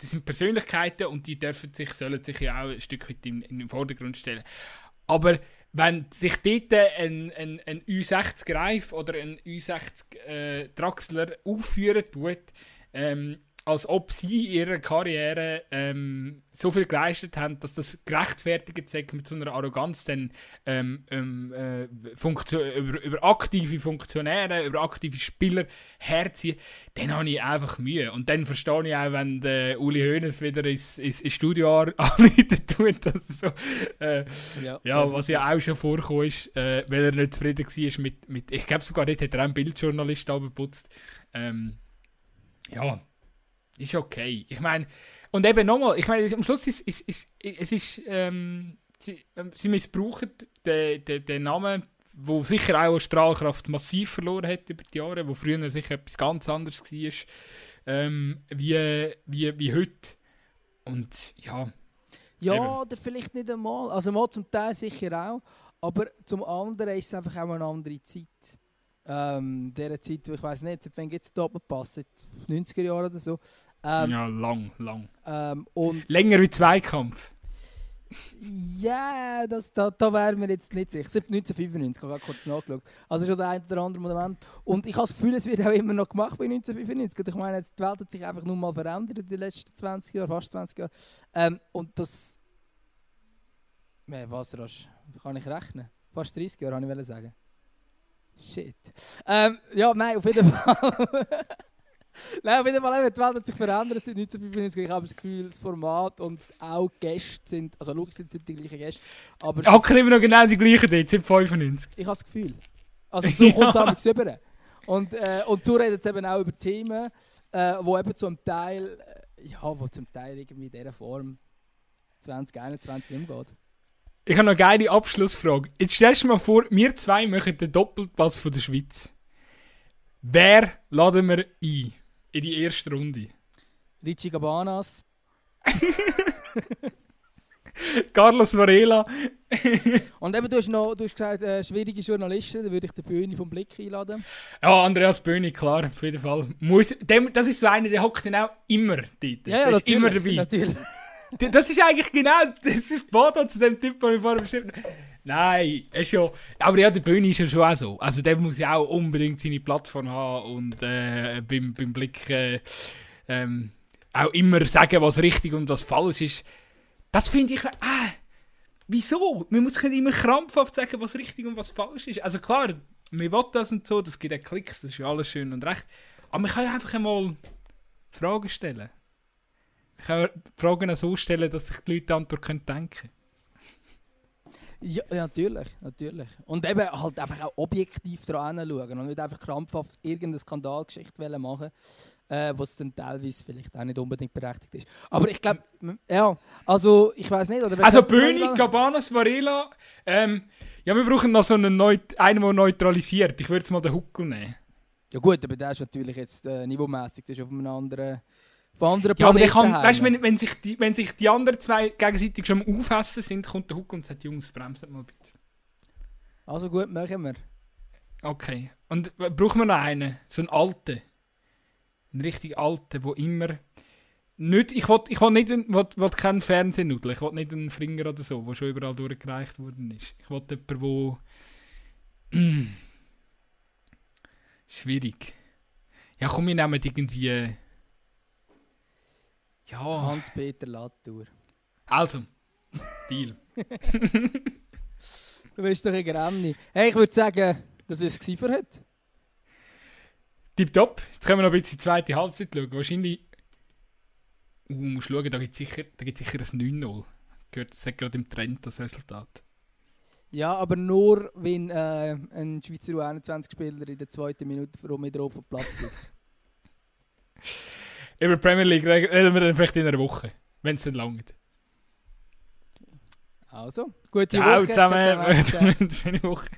das sind Persönlichkeiten und die dürfen sich, sollen sich ja auch ein Stück weit in, in den Vordergrund stellen. Aber wenn sich dort ein, ein, ein U60 Greif oder ein U60 äh, Draxler aufführen tut, ähm, als ob sie in ihrer Karriere ähm, so viel geleistet haben, dass das gerechtfertigt sagt mit so einer Arroganz dann ähm, ähm, äh, über, über, aktive Funktionäre, über aktive Spieler herziehen, dann habe ich einfach Mühe. Und dann verstehe ich auch, wenn der Uli Hoeneß wieder ins, ins, ins Studio anleiten tut, dass so, äh, ja, ja, was ja auch schon vorgekommen ist, äh, weil er nicht zufrieden war mit, mit ich glaube sogar dort hat er einen Bildjournalist abgeputzt. Ähm, ja, ist okay. Ich meine, und eben nochmal, ich meine, am Schluss ist, ist, ist es ist, ähm, sie, ähm, sie missbrauchen den, den, den Namen, wo sicher auch Strahlkraft massiv verloren hat über die Jahre, wo früher sicher etwas ganz anderes war, ähm, wie, wie, wie heute. Und ja. Ja, eben. oder vielleicht nicht einmal. Also mal zum Teil sicher auch. Aber zum anderen ist es einfach auch eine andere Zeit ähm, dieser Zeit, ich weiß nicht, wann gibt es Doppelpass? Seit 90er Jahren oder so. Ähm, ja, lang, lang. Ähm, und Länger wie Zweikampf. Ja, yeah, das, da, da wären wir jetzt nicht sicher. 1995, ich habe kurz nachgeschaut. Also schon der ein oder andere Moment. Und ich habe das Gefühl, es wird auch immer noch gemacht bei 1995. Und ich meine, die Welt hat sich einfach nur mal verändert in den letzten 20 Jahren, fast 20 Jahren. Ähm, und das... Was, Rasch? Kann ich rechnen? Fast 30 Jahre, habe ich sagen. Shit. Ähm, ja, nein, auf jeden Fall. nein, auf jeden Fall, die Welt hat sich verändert seit 1995. Ich habe das Gefühl, das Format und auch die Gäste sind, also logisch sind es die gleichen Gäste, aber... Hocken immer noch genau die gleichen dort, seit 95. Ich habe das Gefühl. Also so kommt es ja. rüber. Und, äh, und so redet es eben auch über Themen, äh, wo eben zum Teil, äh, ja, wo zum Teil irgendwie in dieser Form 2021 nicht mehr geht. Ich habe noch eine geile Abschlussfrage. Jetzt stellst du dir mal vor, wir zwei machen den Doppelpass von der Schweiz. Wer laden wir ein in die erste Runde? Richie Gabanas. Carlos Varela. Und eben, du hast, noch, du hast gesagt, äh, schwierige Journalisten, da würde ich den Böhni vom Blick einladen. Ja, Andreas Böhni, klar, auf jeden Fall. Muss, dem, das ist so einer, der hockt dann auch immer dort. Ja, ja, der ist immer dabei. Natürlich. das ist eigentlich genau das ist Bodo zu dem Typ, den ich vorher beschrieben habe. Nein, ist ja. Aber ja, der Bühne ist ja schon auch so. Also der muss ja auch unbedingt seine Plattform haben und äh, beim, beim Blick äh, ähm, auch immer sagen, was richtig und was falsch ist. Das finde ich. Äh, wieso? Man muss nicht immer krampfhaft sagen, was richtig und was falsch ist. Also klar, man will das und so, das gibt auch Klicks, das ist ja alles schön und recht. Aber man kann ja einfach einmal Fragen stellen. Man kann Fragen so stellen, dass sich die Leute Antwort denken können. Ja, natürlich, natürlich. Und eben halt einfach auch objektiv dran schauen und nicht einfach krampfhaft irgendeine Skandalgeschichte machen äh, was dann teilweise vielleicht auch nicht unbedingt berechtigt ist. Aber ich glaube, ja, also ich weiß nicht. Oder also Böni, Cabanas, Varela, ähm, ja, wir brauchen noch so einen, Neut einen der neutralisiert. Ich würde jetzt mal den Huckel nehmen. Ja gut, aber der ist natürlich jetzt äh, niveaumäßig, das ist auf einem anderen von anderen ja, Planeten. Ja, kann, weißt, wenn, wenn, sich die, wenn sich die anderen zwei gegenseitig schon am Aufessen sind, kommt der Huck und sagt, Jungs, bremset mal bitte. Also gut, machen wir. Okay. Und brauchen wir noch einen? So einen alten? Einen richtig alten, der immer... Nicht, ich will, ich will, nicht will, will keinen Fernsehnudel, ich will nicht einen Fringer oder so, der schon überall durchgereicht worden ist. Ich will jemanden, der... Schwierig. Ja, komm, wir nehmen irgendwie... Ja. Hans-Peter Latour. Also, Deal. du bist doch ein Granny. Hey, ich würde sagen, das war es für heute. Tipptopp. Jetzt können wir noch ein bisschen die zweite Halbzeit schauen. Wahrscheinlich. Uh, musst schauen, da gibt es sicher, sicher ein 9-0. Gehört das gerade im Trend, das Resultat. Ja, aber nur, wenn äh, ein Schweizer U21-Spieler in der zweiten Minute vor mir drauf auf den Platz fliegt. Über Premier League reden wir dann vielleicht in einer Woche, wenn es dann langt. Also, gute Ciao Woche. Ciao zusammen. Schöne Woche.